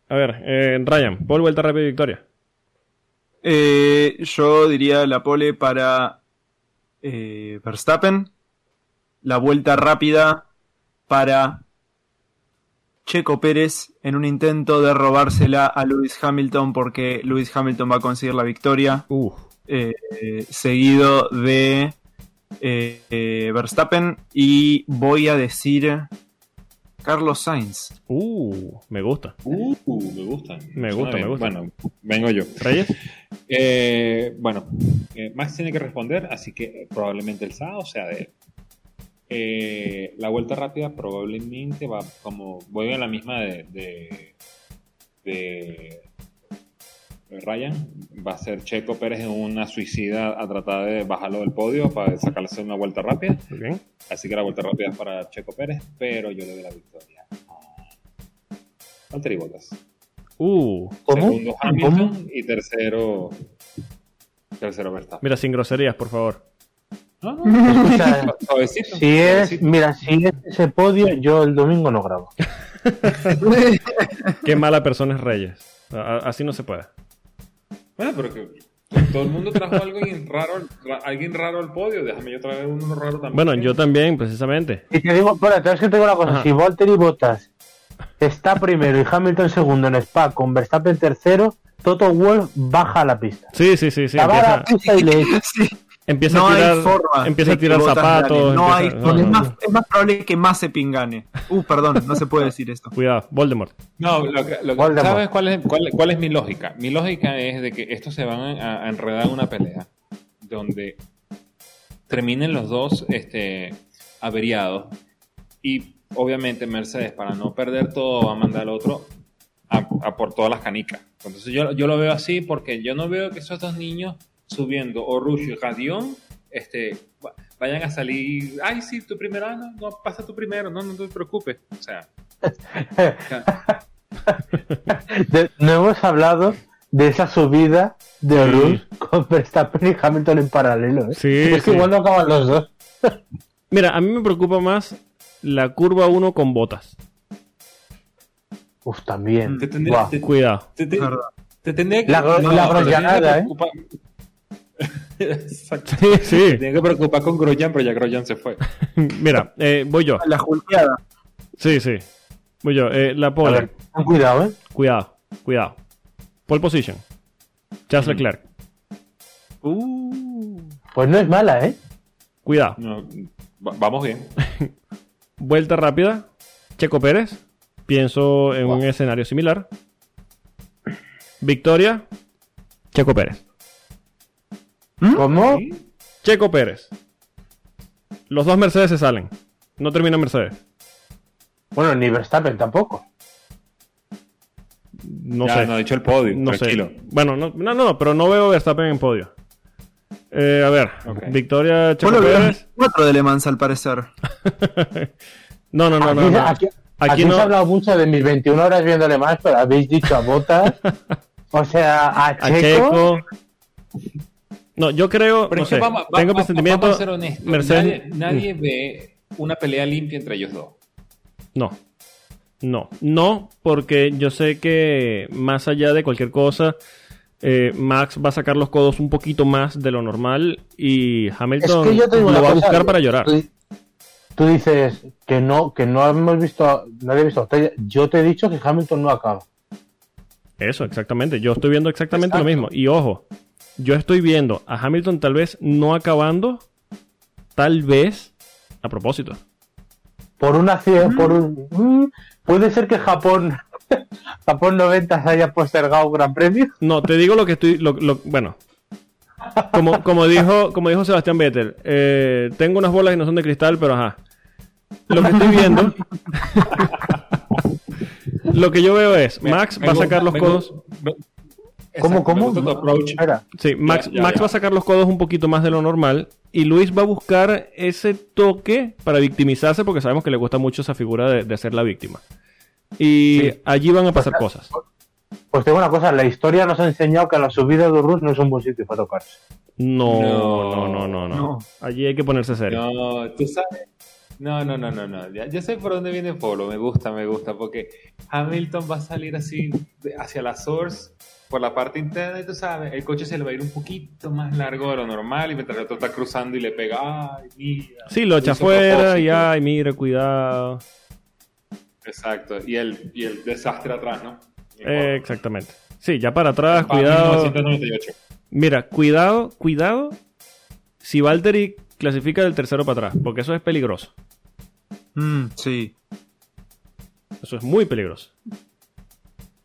a ver, eh, Ryan, Paul, vuelta rápida y victoria. Eh, yo diría la pole para eh, Verstappen, la vuelta rápida para Checo Pérez en un intento de robársela a Lewis Hamilton porque Lewis Hamilton va a conseguir la victoria, eh, eh, seguido de eh, eh, Verstappen y voy a decir Carlos Sainz. Uh, me gusta. Uh, me gustan. Me Suena gusta, bien. me gusta. Bueno, vengo yo. Reyes. Eh, bueno, eh, Max tiene que responder, así que probablemente el sábado sea de él. Eh, la vuelta rápida probablemente va como. Voy en la misma de- de Ryan. Va a ser Checo Pérez en una suicida a tratar de bajarlo del podio para sacarse una vuelta rápida. Muy bien. Así que la vuelta rápida es para Checo Pérez, pero yo le doy la victoria a Valtteri Bottas. Uh, ¿Cómo? Segundo Hamilton y tercero. Tercero Verstappen. mira, sin groserías, por favor. No, no, O sea, suavecito, si es, suavecito. mira, si es ese podio, yo el domingo no grabo. Qué mala persona es Reyes. Así no se puede. Bueno, pero que todo el mundo trajo algo raro, ra- alguien raro al podio. Déjame yo traer uno raro también. Bueno, yo también, precisamente. Y te digo, espérate, es que te digo una cosa, Ajá. si Valtteri Bottas está primero y Hamilton segundo en Spa con Verstappen tercero, Toto Wolff baja a la pista. Sí, sí, sí, sí. la va a la Empieza, pista y le Sí, empieza no a tirar, hay forma. empieza a tirar zapatos. No empieza- hay, no, es, no, más, no. es más probable que Mazepin gane. Uh, perdón, no se puede decir esto. Cuidado, Voldemort. No, lo que, lo que- Voldemort. ¿sabes cuál es, cuál, cuál es mi lógica? Mi lógica es de que estos se van a, a enredar en una pelea donde terminen los dos este, averiados y obviamente Mercedes para no perder todo va a mandar al otro a, a por todas las canicas. Entonces yo, yo lo veo así porque yo no veo que esos dos niños subiendo o Rush y Radión este, va- vayan a salir, ay sí, tu primero, ah, no, no, pasa tu primero, no, no te preocupes. O sea, De- no hemos hablado de esa subida de Sí. Rush con Verstappen y Hamilton en paralelo. ¿eh? Sí, es que sí. igual no acaban los dos. Mira, a mí me preocupa más la curva 1 con botas. Uf, también. Te tendría- te- Cuidado. Te, te- te tendría que, La gro- la te tendría que grosllada, ¿eh? Exacto. Sí, tenía que preocupar con Grosjean, pero ya Grosjean se fue. Mira, eh, voy yo. La julteada. Sí, sí. Voy yo. Eh, la A pole. ver, ten cuidado, ¿eh? Cuidado, cuidado. Pole position. Charles Leclerc. Uh, Pues no es mala, ¿eh? Cuidado. No, vamos bien. Vuelta rápida. Checo Pérez. Pienso en un escenario similar. Victoria. Checo Pérez. ¿Cómo? Sí. Checo Pérez. Los dos Mercedes se salen. No termina Mercedes. Bueno, ni Verstappen tampoco. No ya, sé. no he dicho el podio, no tranquilo. sé. Bueno, no, no, no, pero no veo Verstappen en podio. Eh, a ver, Ok. Victoria Checo Bueno, Pérez. cuatro de Le Mans al parecer. No, no, no, aquí no. no. aquí, Aquí aquí no- se ha hablado mucho de mis 21 horas viéndole más, pero habéis dicho a Botas. o sea, a A Checo. No, yo creo, Pero no es que sé, vamos, va- tengo va- presentimiento. vamos a ser honestos. Mercedes- Nadie, nadie ve una pelea limpia entre ellos dos. No. No. No, porque yo sé que más allá de cualquier cosa, eh, Max va a sacar los codos un poquito más de lo normal y Es Hamilton que te digo lo va a buscar para llorar. Tú, tú dices que no, que no hemos visto, nadie ha visto batalla. Yo te he dicho que Hamilton no acaba. Eso, exactamente. Yo estoy viendo exactamente lo mismo. Y ojo, yo estoy viendo a Hamilton tal vez no acabando, tal vez a propósito. Por una cie- por un, mm, puede ser que Japón, Japón 90 se haya postergado un gran premio. No, te digo lo que estoy. Lo, lo- bueno. Como, como, dijo, como dijo Sebastián Vettel, eh, tengo unas bolas que no son de cristal, pero ajá. Lo que estoy viendo. lo que yo veo es: Max me va a sacar los me codos. ¿Cómo, cómo? approach. Sí, Max, Ya, ya, Max ya. va a sacar los codos un poquito más de lo normal. Y Luis va a buscar ese toque para victimizarse, porque sabemos que le gusta mucho esa figura de, de ser la víctima. Y Sí. allí van a pasar cosas. Pues tengo una cosa, la historia nos ha enseñado que la subida de Rus no es un buen sitio para tocarse. No, No. no, no, no, no. No. Allí hay que ponerse serio. No, tú sabes. No, no, no, no, no. Ya, ya sé por dónde viene el Polo. Me gusta, me gusta. Porque Hamilton va a salir así hacia la source por la parte interna y tú sabes, el coche se le va a ir un poquito más largo de lo normal y mientras el otro está cruzando y le pega, ay, mira. Sí, lo echa afuera y ay, mire, cuidado. Exacto. Y el, y el desastre atrás, ¿no? Eh, exactamente. Sí, ya para atrás, Para cuidado. 1998. Mira, cuidado, cuidado. Si Valtteri clasifica del tercero para atrás, porque eso es peligroso. Mm, sí. Eso es muy peligroso.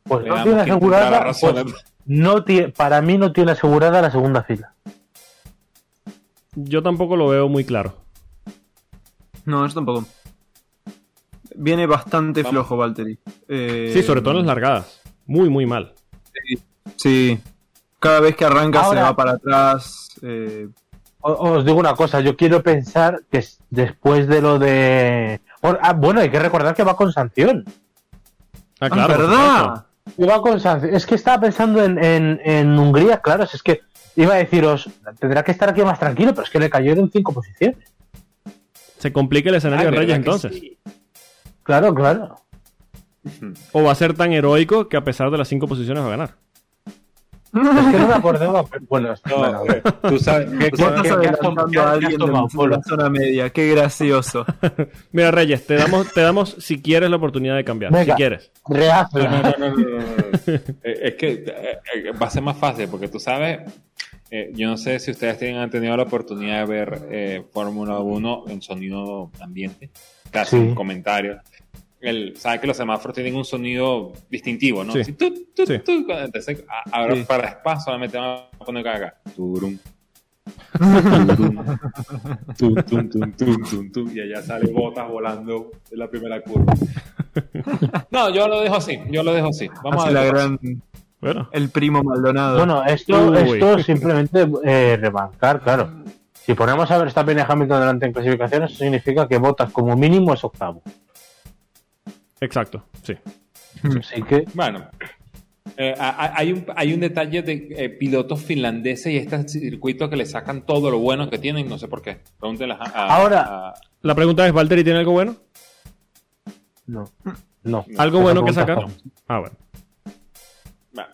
Pues no tiene asegurada. razón. pues, no para mí no tiene asegurada la segunda fila. Yo tampoco lo veo muy claro. No, yo tampoco. Viene bastante Vamos. flojo Valtteri. Eh, Sí, sobre todo en las largadas. Muy, muy mal. Sí. Cada vez que arranca Ahora- se va para atrás. eh, Os digo una cosa, yo quiero pensar que después de lo de... Ah, bueno, hay que recordar que va con sanción. Ah, claro. ¿Verdad? Va con sanción. Es que estaba pensando en, en, en Hungría, claro, si es que iba a deciros, tendrá que estar aquí más tranquilo, pero es que le cayeron cinco posiciones. Se complica el escenario Ah, de Reyes ¿verdad que entonces. sí? Claro, claro. O va a ser tan heroico que a pesar de las cinco posiciones va a ganar. Es que no me acordaba. pero Bueno, No, bueno, tú sabes, ¿Qué- tú Vos sabes qué- estás qué has tom- adelantando qué has- a alguien tomado, de la zona media. Qué gracioso. Mira, Reyes, te damos, te damos si quieres la oportunidad de cambiar. Venga. Si quieres. Reacio. No, no, no, no, no, no, no. Eh, Es que eh, eh, va a ser más fácil porque tú sabes, eh, yo no sé si ustedes tienen, han tenido la oportunidad de ver eh, Fórmula 1 en sonido ambiente, casi Sí. en comentarios. El, sabes que los semáforos tienen un sonido distintivo, ¿no? Sí. Así, tut, tut, Sí. tut, entonces, a- ahora Sí. para Spa solamente van a poner acá. Turum. Turum. Tum, tum, tum, tum, tum, tum, y allá sale botas volando en la primera curva. No, yo lo dejo así, yo lo dejo así. Vamos a la ver. gran. Bueno, El primo Maldonado. Bueno, esto, Uy. esto simplemente eh, remarcar, claro. Si ponemos a Verstappen y Hamilton delante en clasificaciones, eso significa que Botas como mínimo es octavo. Exacto. Sí. Así que, Bueno, eh, hay, un, hay un detalle de eh, pilotos finlandeses y este circuito que le sacan todo lo bueno que tienen, no sé por qué. Pregúntenle a, a- Ahora- a- La pregunta es, ¿Valtteri tiene algo bueno? no. No. ¿Algo bueno que sacar? Ah, bueno. bueno,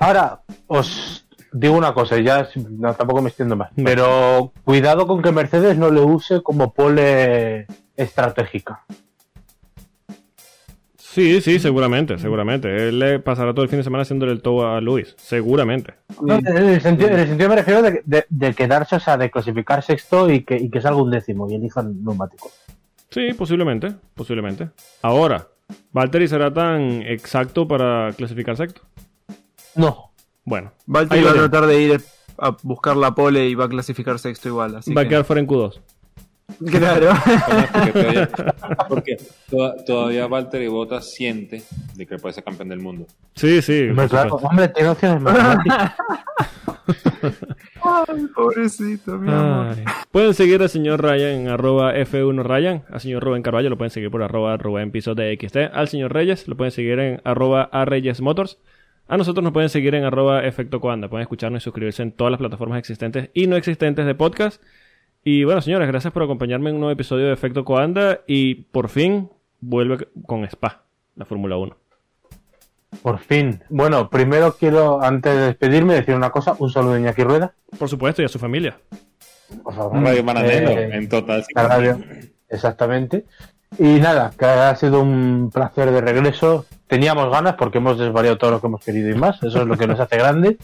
Ahora, os digo una cosa, y ya no, tampoco me extiendo más. Pero cuidado con que Mercedes no le use como pole estratégica. Sí, sí, seguramente, seguramente. Él le pasará todo el fin de semana haciéndole el tow a Luis. Seguramente. No, en, el sentido, en el sentido me refiero de, de- de quedarse, o sea, de clasificar sexto y que, y que salga un décimo y elijan neumáticos. Sí, posiblemente, posiblemente. Ahora, ¿Valtteri será tan exacto para clasificar sexto? No. Bueno, Valtteri va a tratar de ir a buscar la pole y va a clasificar sexto igual. Así va a que- quedar fuera en Q2. Claro. porque todavía, Valtteri Bottas siente de que puede ser campeón del mundo. Sí, sí. Hombre, claro, hombre, tiene opciones. Ay, pobrecito, mi amor. Ay. Pueden seguir al señor Ryan en arroba F1 Ryan, al señor Rubén Carballo lo pueden seguir por arroba Rubén Piso de XT, al señor Reyes lo pueden seguir en arroba A Reyes Motors, a nosotros nos pueden seguir en arroba Efecto Coanda, pueden escucharnos y suscribirse en todas las plataformas existentes y no existentes de podcast. Y bueno, señores, gracias por acompañarme en un nuevo episodio de Efecto Coanda y por fin vuelve con Spa, la Fórmula 1. Por fin. Bueno, primero quiero, antes de despedirme, decir una cosa. Un saludo a Iñaki Rueda. Por supuesto, y a su familia. Por favor. Radio Maranelo, Eh, en total. la radio. Exactamente. Y nada, que ha sido un placer de regreso. Teníamos ganas porque hemos desvariado todo lo que hemos querido y más. Eso es lo que nos hace grande.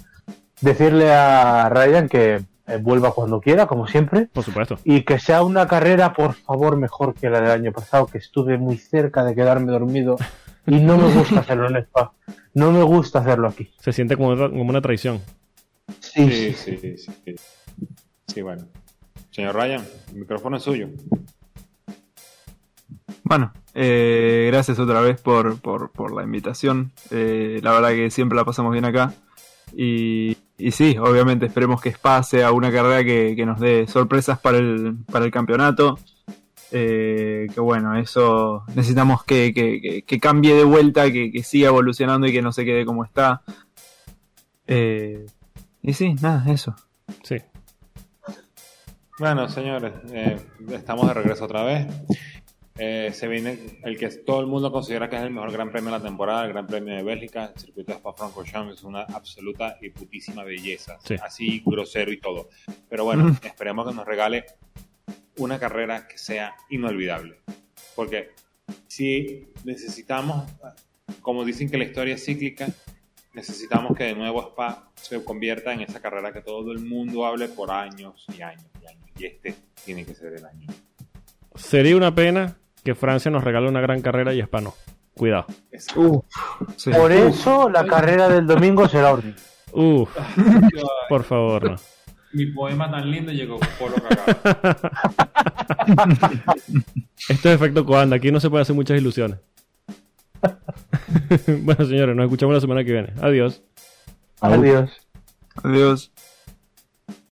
Decirle a Ryan que eh, vuelva cuando quiera, como siempre. Por supuesto. Y que sea una carrera, por favor, mejor que la del año pasado, que estuve muy cerca de quedarme dormido. Y no me gusta hacerlo en Spa. No me gusta hacerlo aquí. Se siente como, como una traición. Sí, Sí, sí, sí, sí. Sí, bueno. Señor Ryan, el micrófono es suyo. Bueno, eh, gracias otra vez por, por, por la invitación. Eh, la verdad que siempre la pasamos bien acá. Y, y sí, obviamente esperemos que Spa sea una carrera que, que nos dé sorpresas para el, para el campeonato. Eh, que bueno, eso necesitamos que, que- que- cambie de vuelta, que, que siga evolucionando y que no se quede como está. Eh, y sí, nada, eso. Sí. Bueno, señores, eh, estamos de regreso otra vez. Eh, se viene el que todo el mundo considera que es el mejor Gran Premio de la temporada, el Gran Premio de Bélgica, el circuito de Spa-Francorchamps es una absoluta y putísima belleza, Sí. así grosero y todo. Pero bueno, esperemos que nos regale una carrera que sea inolvidable, porque si necesitamos, como dicen que la historia es cíclica, necesitamos que de nuevo Spa se convierta en esa carrera que todo el mundo hable por años y años y años. Y este tiene que ser el año. Sería una pena que Francia nos regale una gran carrera y Spa no. Cuidado. Sí. por eso la carrera del domingo será horrible. Uf, por favor, no. mi poema tan lindo llegó por lo cagado. Esto es efecto Coanda, aquí no se puede hacer muchas ilusiones. bueno, señores, nos escuchamos la semana que viene. Adiós. Adiós. Adiós.